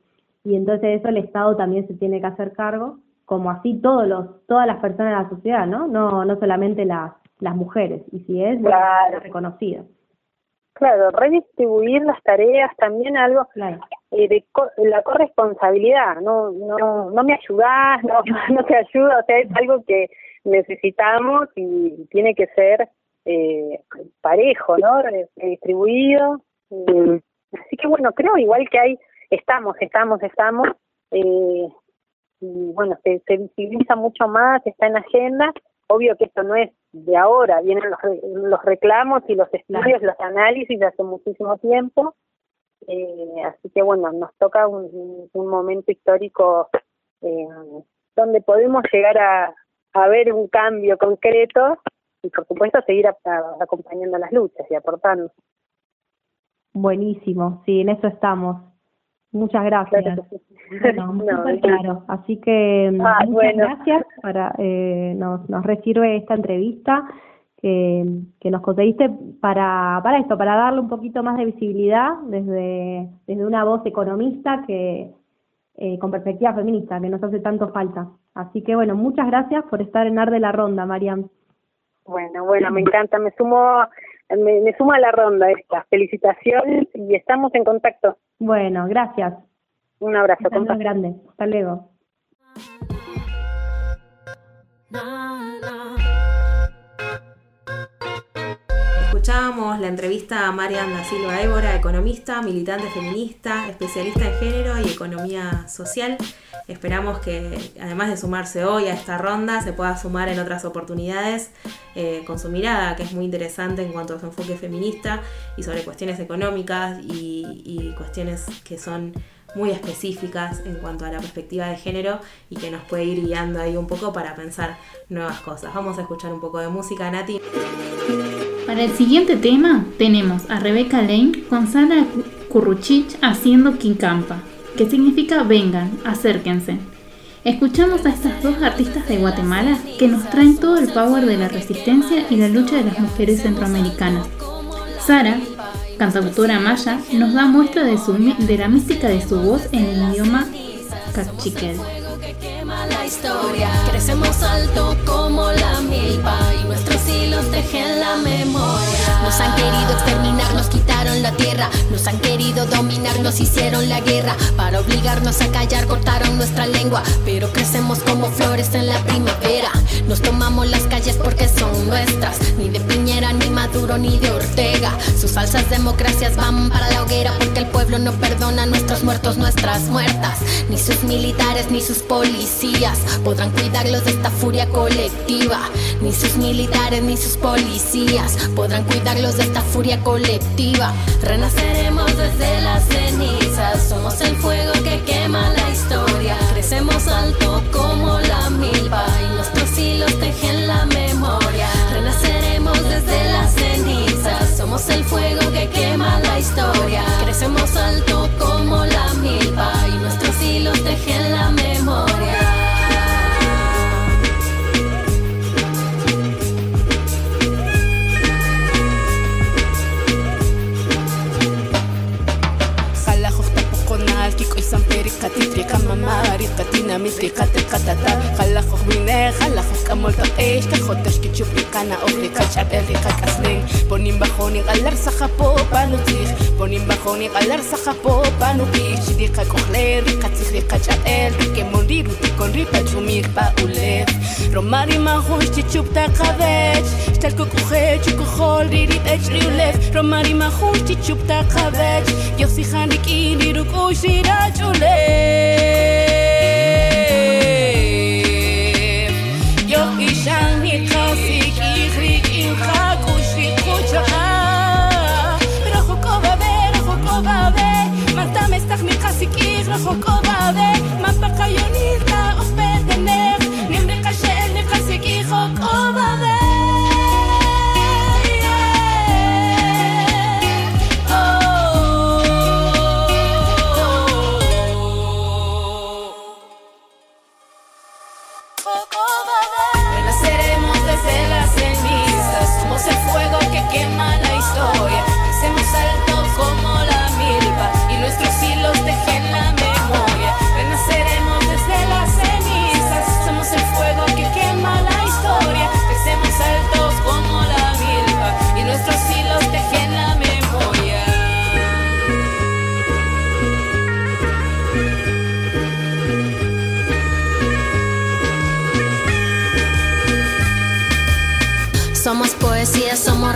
Speaker 8: y entonces eso el Estado también se tiene que hacer cargo, como así todos los, todas las personas de la sociedad, ¿no? No, no solamente las, las mujeres, y si es,
Speaker 9: claro.
Speaker 8: reconocido.
Speaker 9: Claro, redistribuir las tareas también algo eh, de la corresponsabilidad, no no no me ayudas, no no te ayuda, o sea, es algo que necesitamos y tiene que ser eh, parejo, ¿no? Redistribuido. Eh, así que bueno, creo igual que hay, estamos, estamos, estamos, eh, y bueno, se, se visibiliza mucho más, está en agenda. Obvio que esto no es de ahora, vienen los, los reclamos y los estudios, los análisis de hace muchísimo tiempo. Eh, así que bueno, nos toca un, un momento histórico eh, donde podemos llegar a, a ver un cambio concreto y por supuesto seguir a, a, acompañando las luchas y aportando.
Speaker 8: Buenísimo, sí, en eso estamos. Muchas gracias.
Speaker 9: Claro sí.
Speaker 8: Bueno,
Speaker 9: No,
Speaker 8: súper claro. Así que
Speaker 9: Ah,
Speaker 8: muchas
Speaker 9: bueno.
Speaker 8: gracias. Para, eh, nos, nos resirve esta entrevista que, que nos conseguiste para, para esto, para darle un poquito más de visibilidad desde, desde una voz economista que eh, con perspectiva feminista, que nos hace tanto falta. Así que bueno, muchas gracias por estar en Ar de la Ronda, Mariam.
Speaker 9: Bueno, bueno, me encanta, me sumo, me, me sumo a la ronda esta. Felicitaciones y estamos en contacto.
Speaker 8: Bueno, gracias.
Speaker 9: Un abrazo,
Speaker 8: Un saludo grande. Hasta luego.
Speaker 3: La entrevista a Marian da Silva Évora, economista, militante feminista, especialista en género y economía social. Esperamos que, además de sumarse hoy a esta ronda, se pueda sumar en otras oportunidades eh, con su mirada, que es muy interesante en cuanto a su enfoque feminista y sobre cuestiones económicas y, y cuestiones que son muy específicas en cuanto a la perspectiva de género y que nos puede ir guiando ahí un poco para pensar nuevas cosas. Vamos a escuchar un poco de música, Nati.
Speaker 5: Para el siguiente tema tenemos a Rebeca Lane con Sara Curruchich haciendo Quincampa, que significa vengan, acérquense. Escuchamos a estas dos artistas de Guatemala que nos traen todo el power de la resistencia y la lucha de las mujeres centroamericanas. Sara, cantautora maya, nos da muestra de, la mística de su voz en el idioma cachiquel.
Speaker 2: Hilos tejen la memoria. Nos han querido exterminar, nos quitaron la tierra. Nos han querido dominar, nos hicieron la guerra. Para obligarnos a callar, cortaron nuestra lengua. Pero crecemos como flores en la primavera. Nos tomamos las calles porque son nuestras. Ni de Piñera, ni Maduro, ni de Ortega. Sus falsas democracias van para la hoguera porque el pueblo no perdona a nuestros muertos, nuestras muertas. Ni sus militares, ni sus policías podrán cuidarlos de esta furia colectiva. Ni sus militares, ni sus policías podrán cuidarlos de esta furia colectiva. Renaceremos desde las cenizas. Somos el fuego que quema la historia. Crecemos alto como la milpa y nuestros hilos tejen la memoria. Renaceremos desde las cenizas. Somos el fuego que quema la historia. Crecemos alto como la milpa y nuestros hilos tejen la memoria.
Speaker 10: כצ'ופיקנה אוכלי קצ'אבל חכסלין פונים בחוני גלר סחפו פנו צריך פונים בחוני גלר סחפו פנו פיש דיחה כוכלר חציך דיחצ'אבל כמורי רותי קונרי פג'ומיר באולך רומרי מחוש צ'צ'ופ תחבץ' שתלקו כוחת שכוחול רירית אצ'ריולף רומרי מחוש צ'צ'ופ תחבץ' יוסי חניקי רירו קושי רצ'ולף
Speaker 2: trajo codo.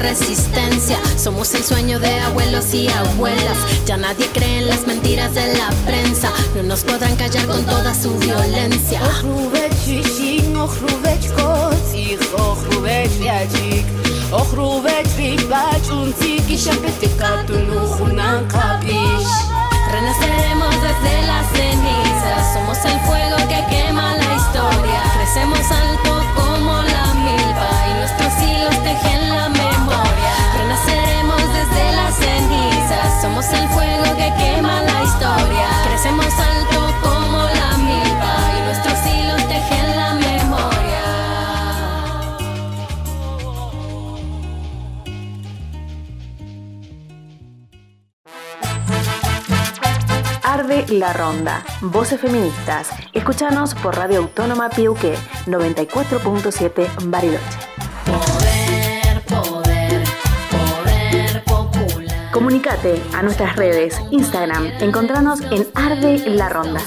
Speaker 2: Resistencia, somos el sueño de abuelos y abuelas. Ya nadie cree en las mentiras de la prensa, no nos podrán callar con toda su violencia. Renaceremos desde las cenizas, somos el fuego que quema la historia. Crecemos alto como que quema la historia. Crecemos alto como la milpa y nuestros hilos tejen la memoria.
Speaker 1: Arde la Ronda. Voces feministas. Escúchanos por Radio Autónoma Piauqué 94.7 Bariloche. Comunicate a nuestras redes, Instagram, encontranos en Arde la Ronda.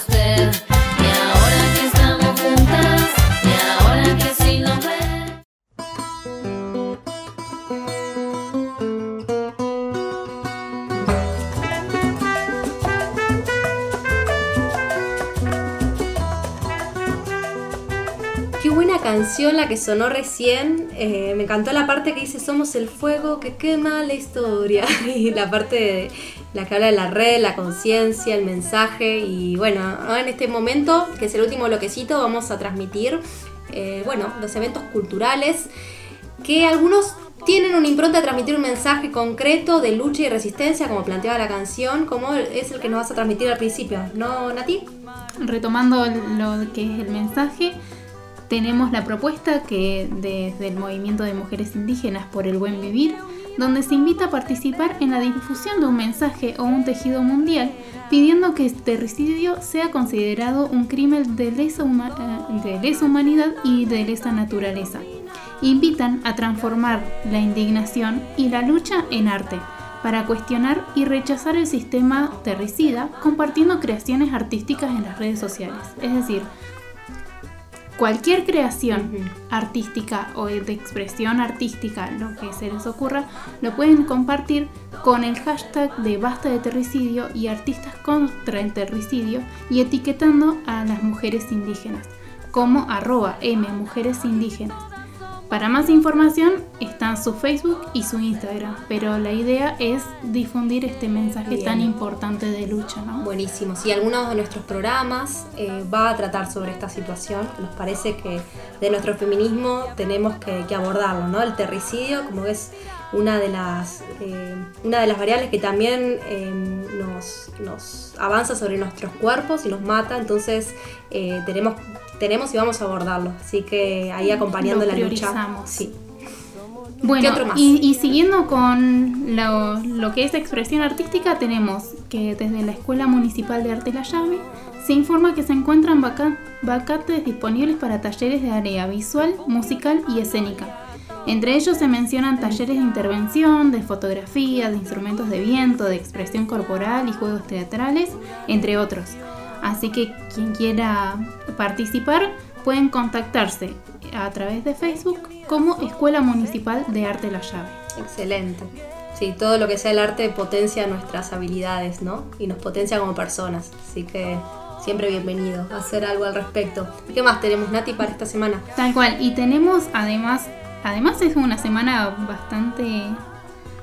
Speaker 4: Canción la que sonó recién. Eh, me encantó la parte que dice somos el fuego que quema la historia. Y la parte la que habla de la red, la conciencia, el mensaje. Y bueno, ahora en este momento, que es el último bloquecito, vamos a transmitir eh, bueno, los eventos culturales. Que algunos tienen una impronta de transmitir un mensaje concreto de lucha y resistencia, como planteaba la canción, como es el que nos vas a transmitir al principio, ¿no, Nati?
Speaker 5: Retomando lo que es el mensaje, tenemos la propuesta que desde el movimiento de mujeres indígenas por el buen vivir, donde se invita a participar en la difusión de un mensaje o un tejido mundial pidiendo que el terricidio sea considerado un crimen de lesa, eh, de lesa humanidad y de lesa naturaleza. Invitan a transformar la indignación y la lucha en arte para cuestionar y rechazar el sistema terricida compartiendo creaciones artísticas en las redes sociales. Es decir, cualquier creación artística o de expresión artística, lo que se les ocurra, lo pueden compartir con el hashtag de basta de terricidio y artistas contra el terricidio y etiquetando a las mujeres indígenas como arroba m mujeres indígenas. Para más información están su Facebook y su Instagram, pero la idea es difundir este mensaje
Speaker 4: Bien.
Speaker 5: tan importante de lucha, ¿no?
Speaker 4: Buenísimo. Sí, algunos de nuestros programas eh, va a tratar sobre esta situación. Nos parece que de nuestro feminismo tenemos que, que abordarlo, ¿no? El terricidio, como es una de las eh, una de las variables que también eh, nos, nos avanza sobre nuestros cuerpos y nos mata. Entonces eh, tenemos tenemos y vamos a abordarlo. Así que ahí acompañando
Speaker 5: Lo
Speaker 4: la lucha. Sí.
Speaker 5: Bueno,
Speaker 4: otro más?
Speaker 5: Y, y siguiendo con lo, lo que es expresión artística, tenemos que desde la Escuela Municipal de Arte La Llave se informa que se encuentran vaca- vacantes disponibles para talleres de área visual, musical y escénica. Entre ellos se mencionan talleres de intervención, de fotografía, de instrumentos de viento, de expresión corporal y juegos teatrales, entre otros. Así que quien quiera participar pueden contactarse a través de Facebook como Escuela Municipal de Arte La Llave.
Speaker 4: Excelente. Sí, todo lo que sea el arte potencia nuestras habilidades, ¿no? Y nos potencia como personas. Así que siempre bienvenido a hacer algo al respecto. ¿Y qué más tenemos, Nati, para esta semana?
Speaker 5: Tal cual. Y tenemos además, además es una semana bastante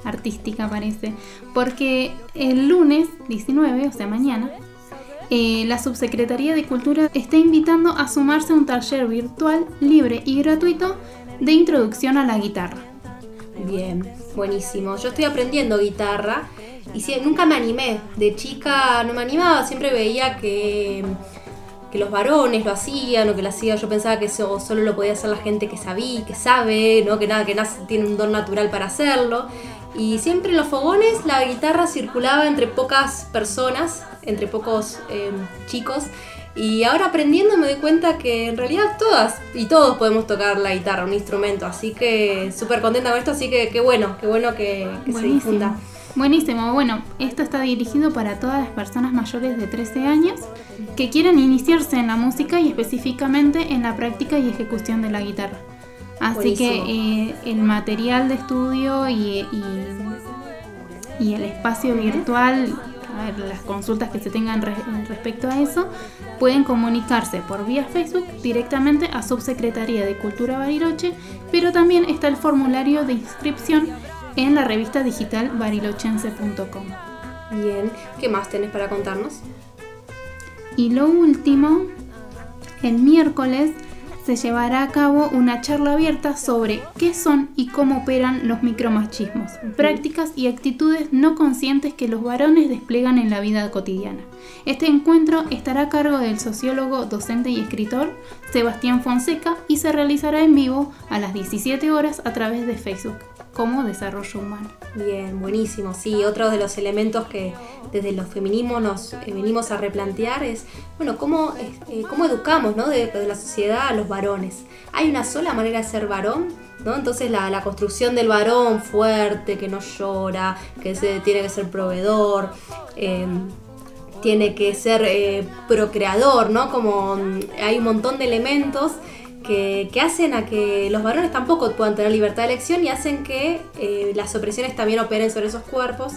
Speaker 5: artística parece, porque el lunes 19, o sea mañana, eh, la Subsecretaría de Cultura está invitando a sumarse a un taller virtual libre y gratuito de introducción a la guitarra.
Speaker 4: Bien, buenísimo. Yo estoy aprendiendo guitarra y nunca me animé. De chica no me animaba, siempre veía que, que los varones lo hacían o que lo hacía. Yo pensaba que eso solo lo podía hacer la gente que sabía, que sabe, ¿no? que nada, que nace, tiene un don natural para hacerlo. Y siempre en los fogones la guitarra circulaba entre pocas personas, entre pocos eh, chicos. Y ahora aprendiendo me doy cuenta que en realidad todas y todos podemos tocar la guitarra, un instrumento. Así que súper contenta con esto, así que qué bueno, qué bueno que, que se difunda.
Speaker 5: Buenísimo, bueno, esto está dirigido para todas las personas mayores de 13 años que quieran iniciarse en la música y específicamente en la práctica y ejecución de la guitarra. Así
Speaker 4: Buenísimo.
Speaker 5: que eh, el material de estudio y, y- y el espacio virtual, las consultas que se tengan re- respecto a eso, pueden comunicarse por vía Facebook directamente a Subsecretaría de Cultura Bariloche, pero también está el formulario de inscripción en la revista digital barilochense.com.
Speaker 4: Bien, ¿qué más tenés para contarnos?
Speaker 5: Y lo último, el miércoles se llevará a cabo una charla abierta sobre qué son y cómo operan los micromachismos, prácticas y actitudes no conscientes que los varones despliegan en la vida cotidiana. Este encuentro estará a cargo del sociólogo, docente y escritor Sebastián Fonseca y se realizará en vivo a las 17 horas a través de Facebook como Desarrollo Humano.
Speaker 4: Bien, buenísimo. Sí, otro de los elementos que desde los feminismos nos eh, venimos a replantear es, bueno, cómo, eh, cómo educamos ¿no? de, la sociedad a los varones. Hay una sola manera de ser varón, ¿no? Entonces la, construcción del varón fuerte, que no llora, que se, tiene que ser proveedor, eh, tiene que ser eh, procreador, ¿no? Como mm, hay un montón de elementos que, que hacen a que los varones tampoco puedan tener libertad de elección y hacen que eh, las opresiones también operen sobre esos cuerpos.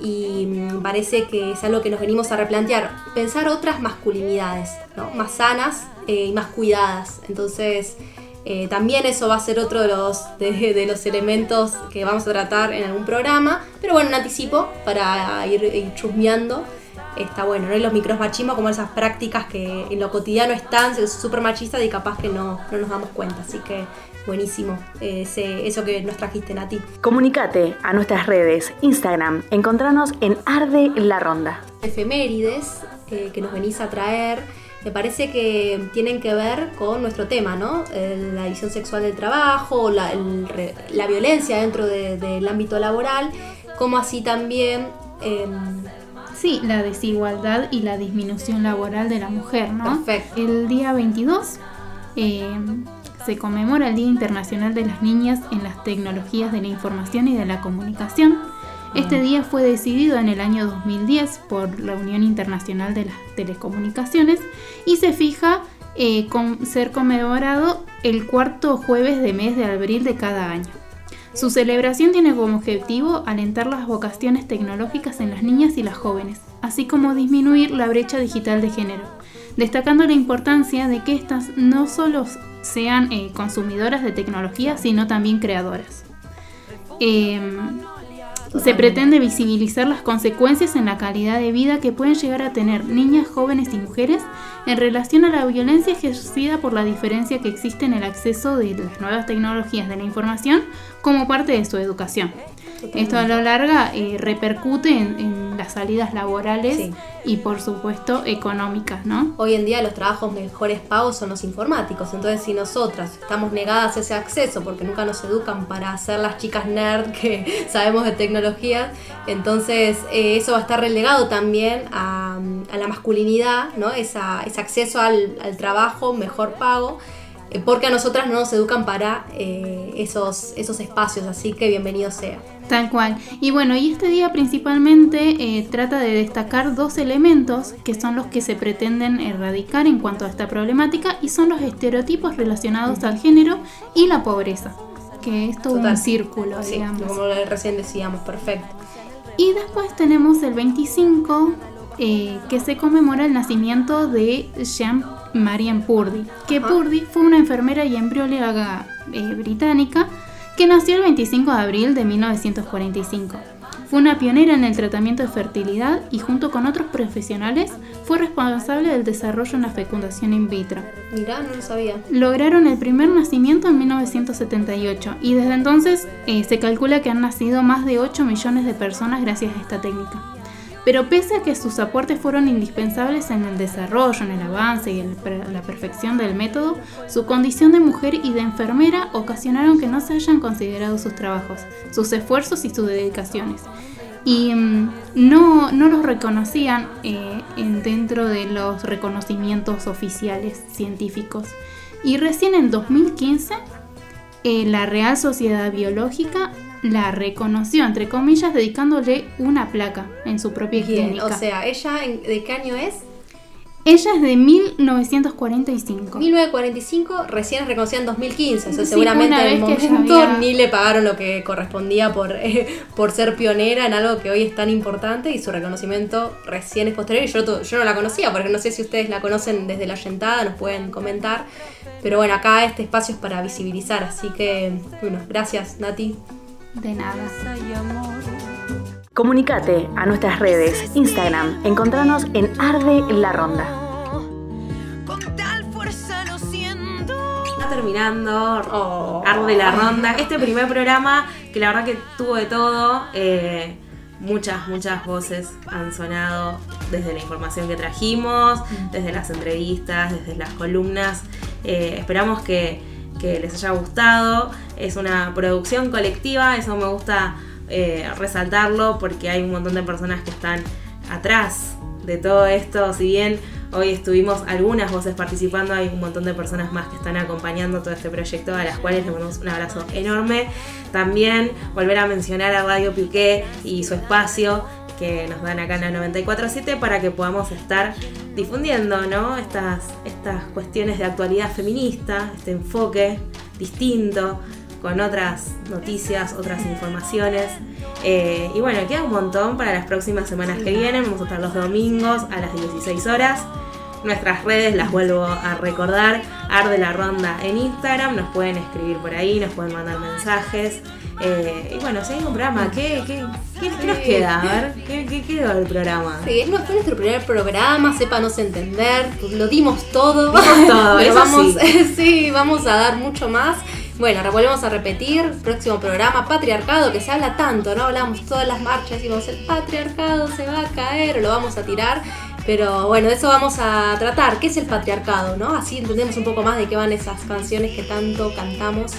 Speaker 4: Y mm, parece que es algo que nos venimos a replantear, pensar otras masculinidades, ¿no? más sanas eh, y más cuidadas. Entonces, eh, también eso va a ser otro de los, de, los elementos que vamos a tratar en algún programa. Pero bueno, un anticipo para ir, ir chusmeando está bueno, ¿no? Y los micromachismos como esas prácticas que en lo cotidiano están, son súper machistas y capaz que no, no nos damos cuenta. Así que buenísimo eh, ese- eso que nos trajiste, Nati.
Speaker 1: Comunicate a nuestras redes, Instagram, encontranos en Arde la Ronda.
Speaker 4: Efemérides eh, que nos venís a traer, me parece que tienen que ver con nuestro tema, ¿no? La división sexual del trabajo, la, el la violencia dentro de- del ámbito laboral, como así también... em,
Speaker 5: Sí, la desigualdad y la disminución laboral de la mujer, ¿no?
Speaker 4: Perfecto.
Speaker 5: El día 22 eh, se conmemora el Día Internacional de las Niñas en las Tecnologías de la Información y de la Comunicación. Este día fue decidido en el año 2010 por la Unión Internacional de las Telecomunicaciones y se fija eh, con ser conmemorado el cuarto jueves de mes de abril de cada año. Su celebración tiene como objetivo alentar las vocaciones tecnológicas en las niñas y las jóvenes, así como disminuir la brecha digital de género, destacando la importancia de que éstas no solo sean eh, consumidoras de tecnología, sino también creadoras. Em, se pretende visibilizar las consecuencias en la calidad de vida que pueden llegar a tener niñas, jóvenes y mujeres en relación a la violencia ejercida por la diferencia que existe en el acceso de las nuevas tecnologías de la información como parte de su educación. Esto a lo larga eh, repercute en las salidas laborales
Speaker 4: Sí.
Speaker 5: y por supuesto económicas, ¿no?
Speaker 4: Hoy en día los trabajos mejores pagos son los informáticos, entonces si nosotras estamos negadas a ese acceso porque nunca nos educan para ser las chicas nerd que sabemos de tecnología, entonces eh, eso va a estar relegado también a, la, a la masculinidad, ¿no? Esa, ese acceso al, al trabajo, mejor pago, porque a nosotras no nos educan para eh, esos, esos espacios, así que bienvenido sea.
Speaker 5: Tal cual. Y bueno, y este día principalmente eh, trata de destacar dos elementos que son los que se pretenden erradicar en cuanto a esta problemática y son los estereotipos relacionados al género y la pobreza, que es todo un círculo,
Speaker 4: Sí,
Speaker 5: digamos.
Speaker 4: como recién decíamos, perfecto.
Speaker 5: Y después tenemos el 25, eh, que se conmemora el nacimiento de Jean Marian Purdy, que Purdy fue una enfermera y embrióloga eh, británica que nació el 25 de abril de 1945. Fue una pionera en el tratamiento de fertilidad y junto con otros profesionales fue responsable del desarrollo en la fecundación in vitro.
Speaker 4: Mirá, no lo sabía.
Speaker 5: Lograron el primer nacimiento en 1978 y desde entonces eh, se calcula que han nacido más de 8 millones de personas gracias a esta técnica. Pero pese a que sus aportes fueron indispensables en el desarrollo, en el avance y per- la perfección del método, su condición de mujer y de enfermera ocasionaron que no se hayan considerado sus trabajos, sus esfuerzos y sus dedicaciones. Y mm, no, no los reconocían eh, en- dentro de los reconocimientos oficiales científicos. Y recién en 2015 eh, la Real Sociedad Biológica la reconoció, entre comillas, dedicándole una placa en su propia
Speaker 4: Bien,
Speaker 5: clínica.
Speaker 4: o sea, ¿ella en- de qué año es?
Speaker 5: Ella es de 1945.
Speaker 4: 1945, recién es reconocida en 2015, o sea,
Speaker 5: Sí,
Speaker 4: seguramente en el momento
Speaker 5: había-
Speaker 4: ni le pagaron lo que correspondía por, eh, por ser pionera en algo que hoy es tan importante y su reconocimiento recién es posterior. Y yo, yo no la conocía, porque no sé si ustedes la conocen desde la yentada, nos pueden comentar. Pero bueno, acá este espacio es para visibilizar, así que, bueno, gracias Nati.
Speaker 5: De nada.
Speaker 1: Comunicate a nuestras redes, Instagram, encontranos en Arde la Ronda.
Speaker 3: Está terminando, arde la ronda. Este primer programa, que la verdad que tuvo de todo, eh, muchas, muchas voces han sonado desde la información que trajimos, desde las entrevistas, desde las columnas. Eh, esperamos que, que les haya gustado. Es una producción colectiva, eso me gusta eh, resaltarlo porque hay un montón de personas que están atrás de todo esto. Si bien hoy estuvimos algunas voces participando, hay un montón de personas más que están acompañando todo este proyecto, a las cuales les mandamos un abrazo enorme. También volver a mencionar a Radio Piqué y su espacio que nos dan acá en la 94.7 para que podamos estar difundiendo ¿no? estas, estas cuestiones de actualidad feminista, este enfoque distinto, con otras noticias, otras informaciones. Eh, y bueno, queda un montón para las próximas semanas que vienen. Vamos a estar los domingos a las 16 horas. Nuestras redes las vuelvo a recordar. Arde la Ronda en Instagram. Nos pueden escribir por ahí, nos pueden mandar mensajes. Eh, y bueno, seguimos un programa. ¿Qué, qué, qué- qué nos queda? A ver, ¿qué, qué quedó del programa?
Speaker 4: Sí, es- fue nuestro primer programa, sépanos entender, lo dimos todo.
Speaker 3: Dimos todo,
Speaker 4: pero vamos,
Speaker 3: sí.
Speaker 4: sí, vamos a dar mucho más. Bueno, volvemos a repetir, próximo programa, patriarcado, que se habla tanto, ¿no? Hablamos todas las marchas y vamos, el patriarcado se va a caer, o lo vamos a tirar. Pero bueno, de eso vamos a tratar. ¿Qué es el patriarcado, no? Así entendemos un poco más de qué van esas canciones que tanto cantamos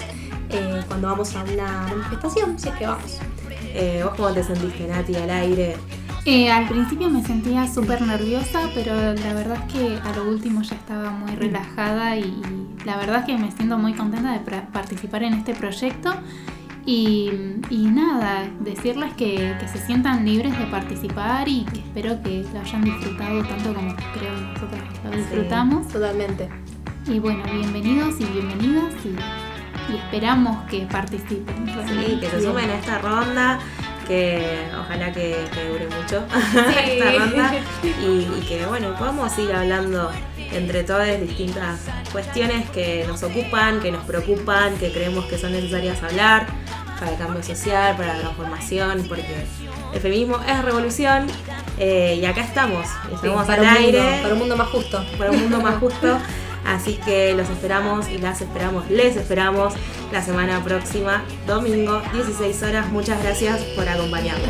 Speaker 4: eh, cuando vamos a una manifestación, si es que vamos.
Speaker 3: Eh, ¿Vos cómo te sentiste, Nati, al aire?
Speaker 5: Eh, al principio me sentía súper nerviosa, pero la verdad es que a lo último ya estaba muy relajada y, y la verdad es que me siento muy contenta de participar en este proyecto. Y, y nada, decirles que, que se sientan libres de participar y que espero que lo hayan disfrutado tanto como creo que nosotros lo disfrutamos.
Speaker 4: totalmente.
Speaker 5: Y bueno, bienvenidos y bienvenidas y, y esperamos que participen.
Speaker 3: Sí, que se sumen a esta ronda, que ojalá que, que dure mucho
Speaker 5: Sí.
Speaker 3: esta ronda y, y que bueno, podamos ir hablando entre todas distintas cuestiones que nos ocupan, que nos preocupan, que creemos que son necesarias hablar para el cambio social, para la transformación, porque el feminismo es revolución eh, y acá estamos, estamos
Speaker 4: para
Speaker 3: al
Speaker 4: un mundo-
Speaker 3: aire.
Speaker 4: para un mundo más justo.
Speaker 3: Para un mundo más justo. Así que los esperamos y las esperamos, les esperamos la semana próxima, domingo, 16 horas. Muchas gracias por acompañarnos.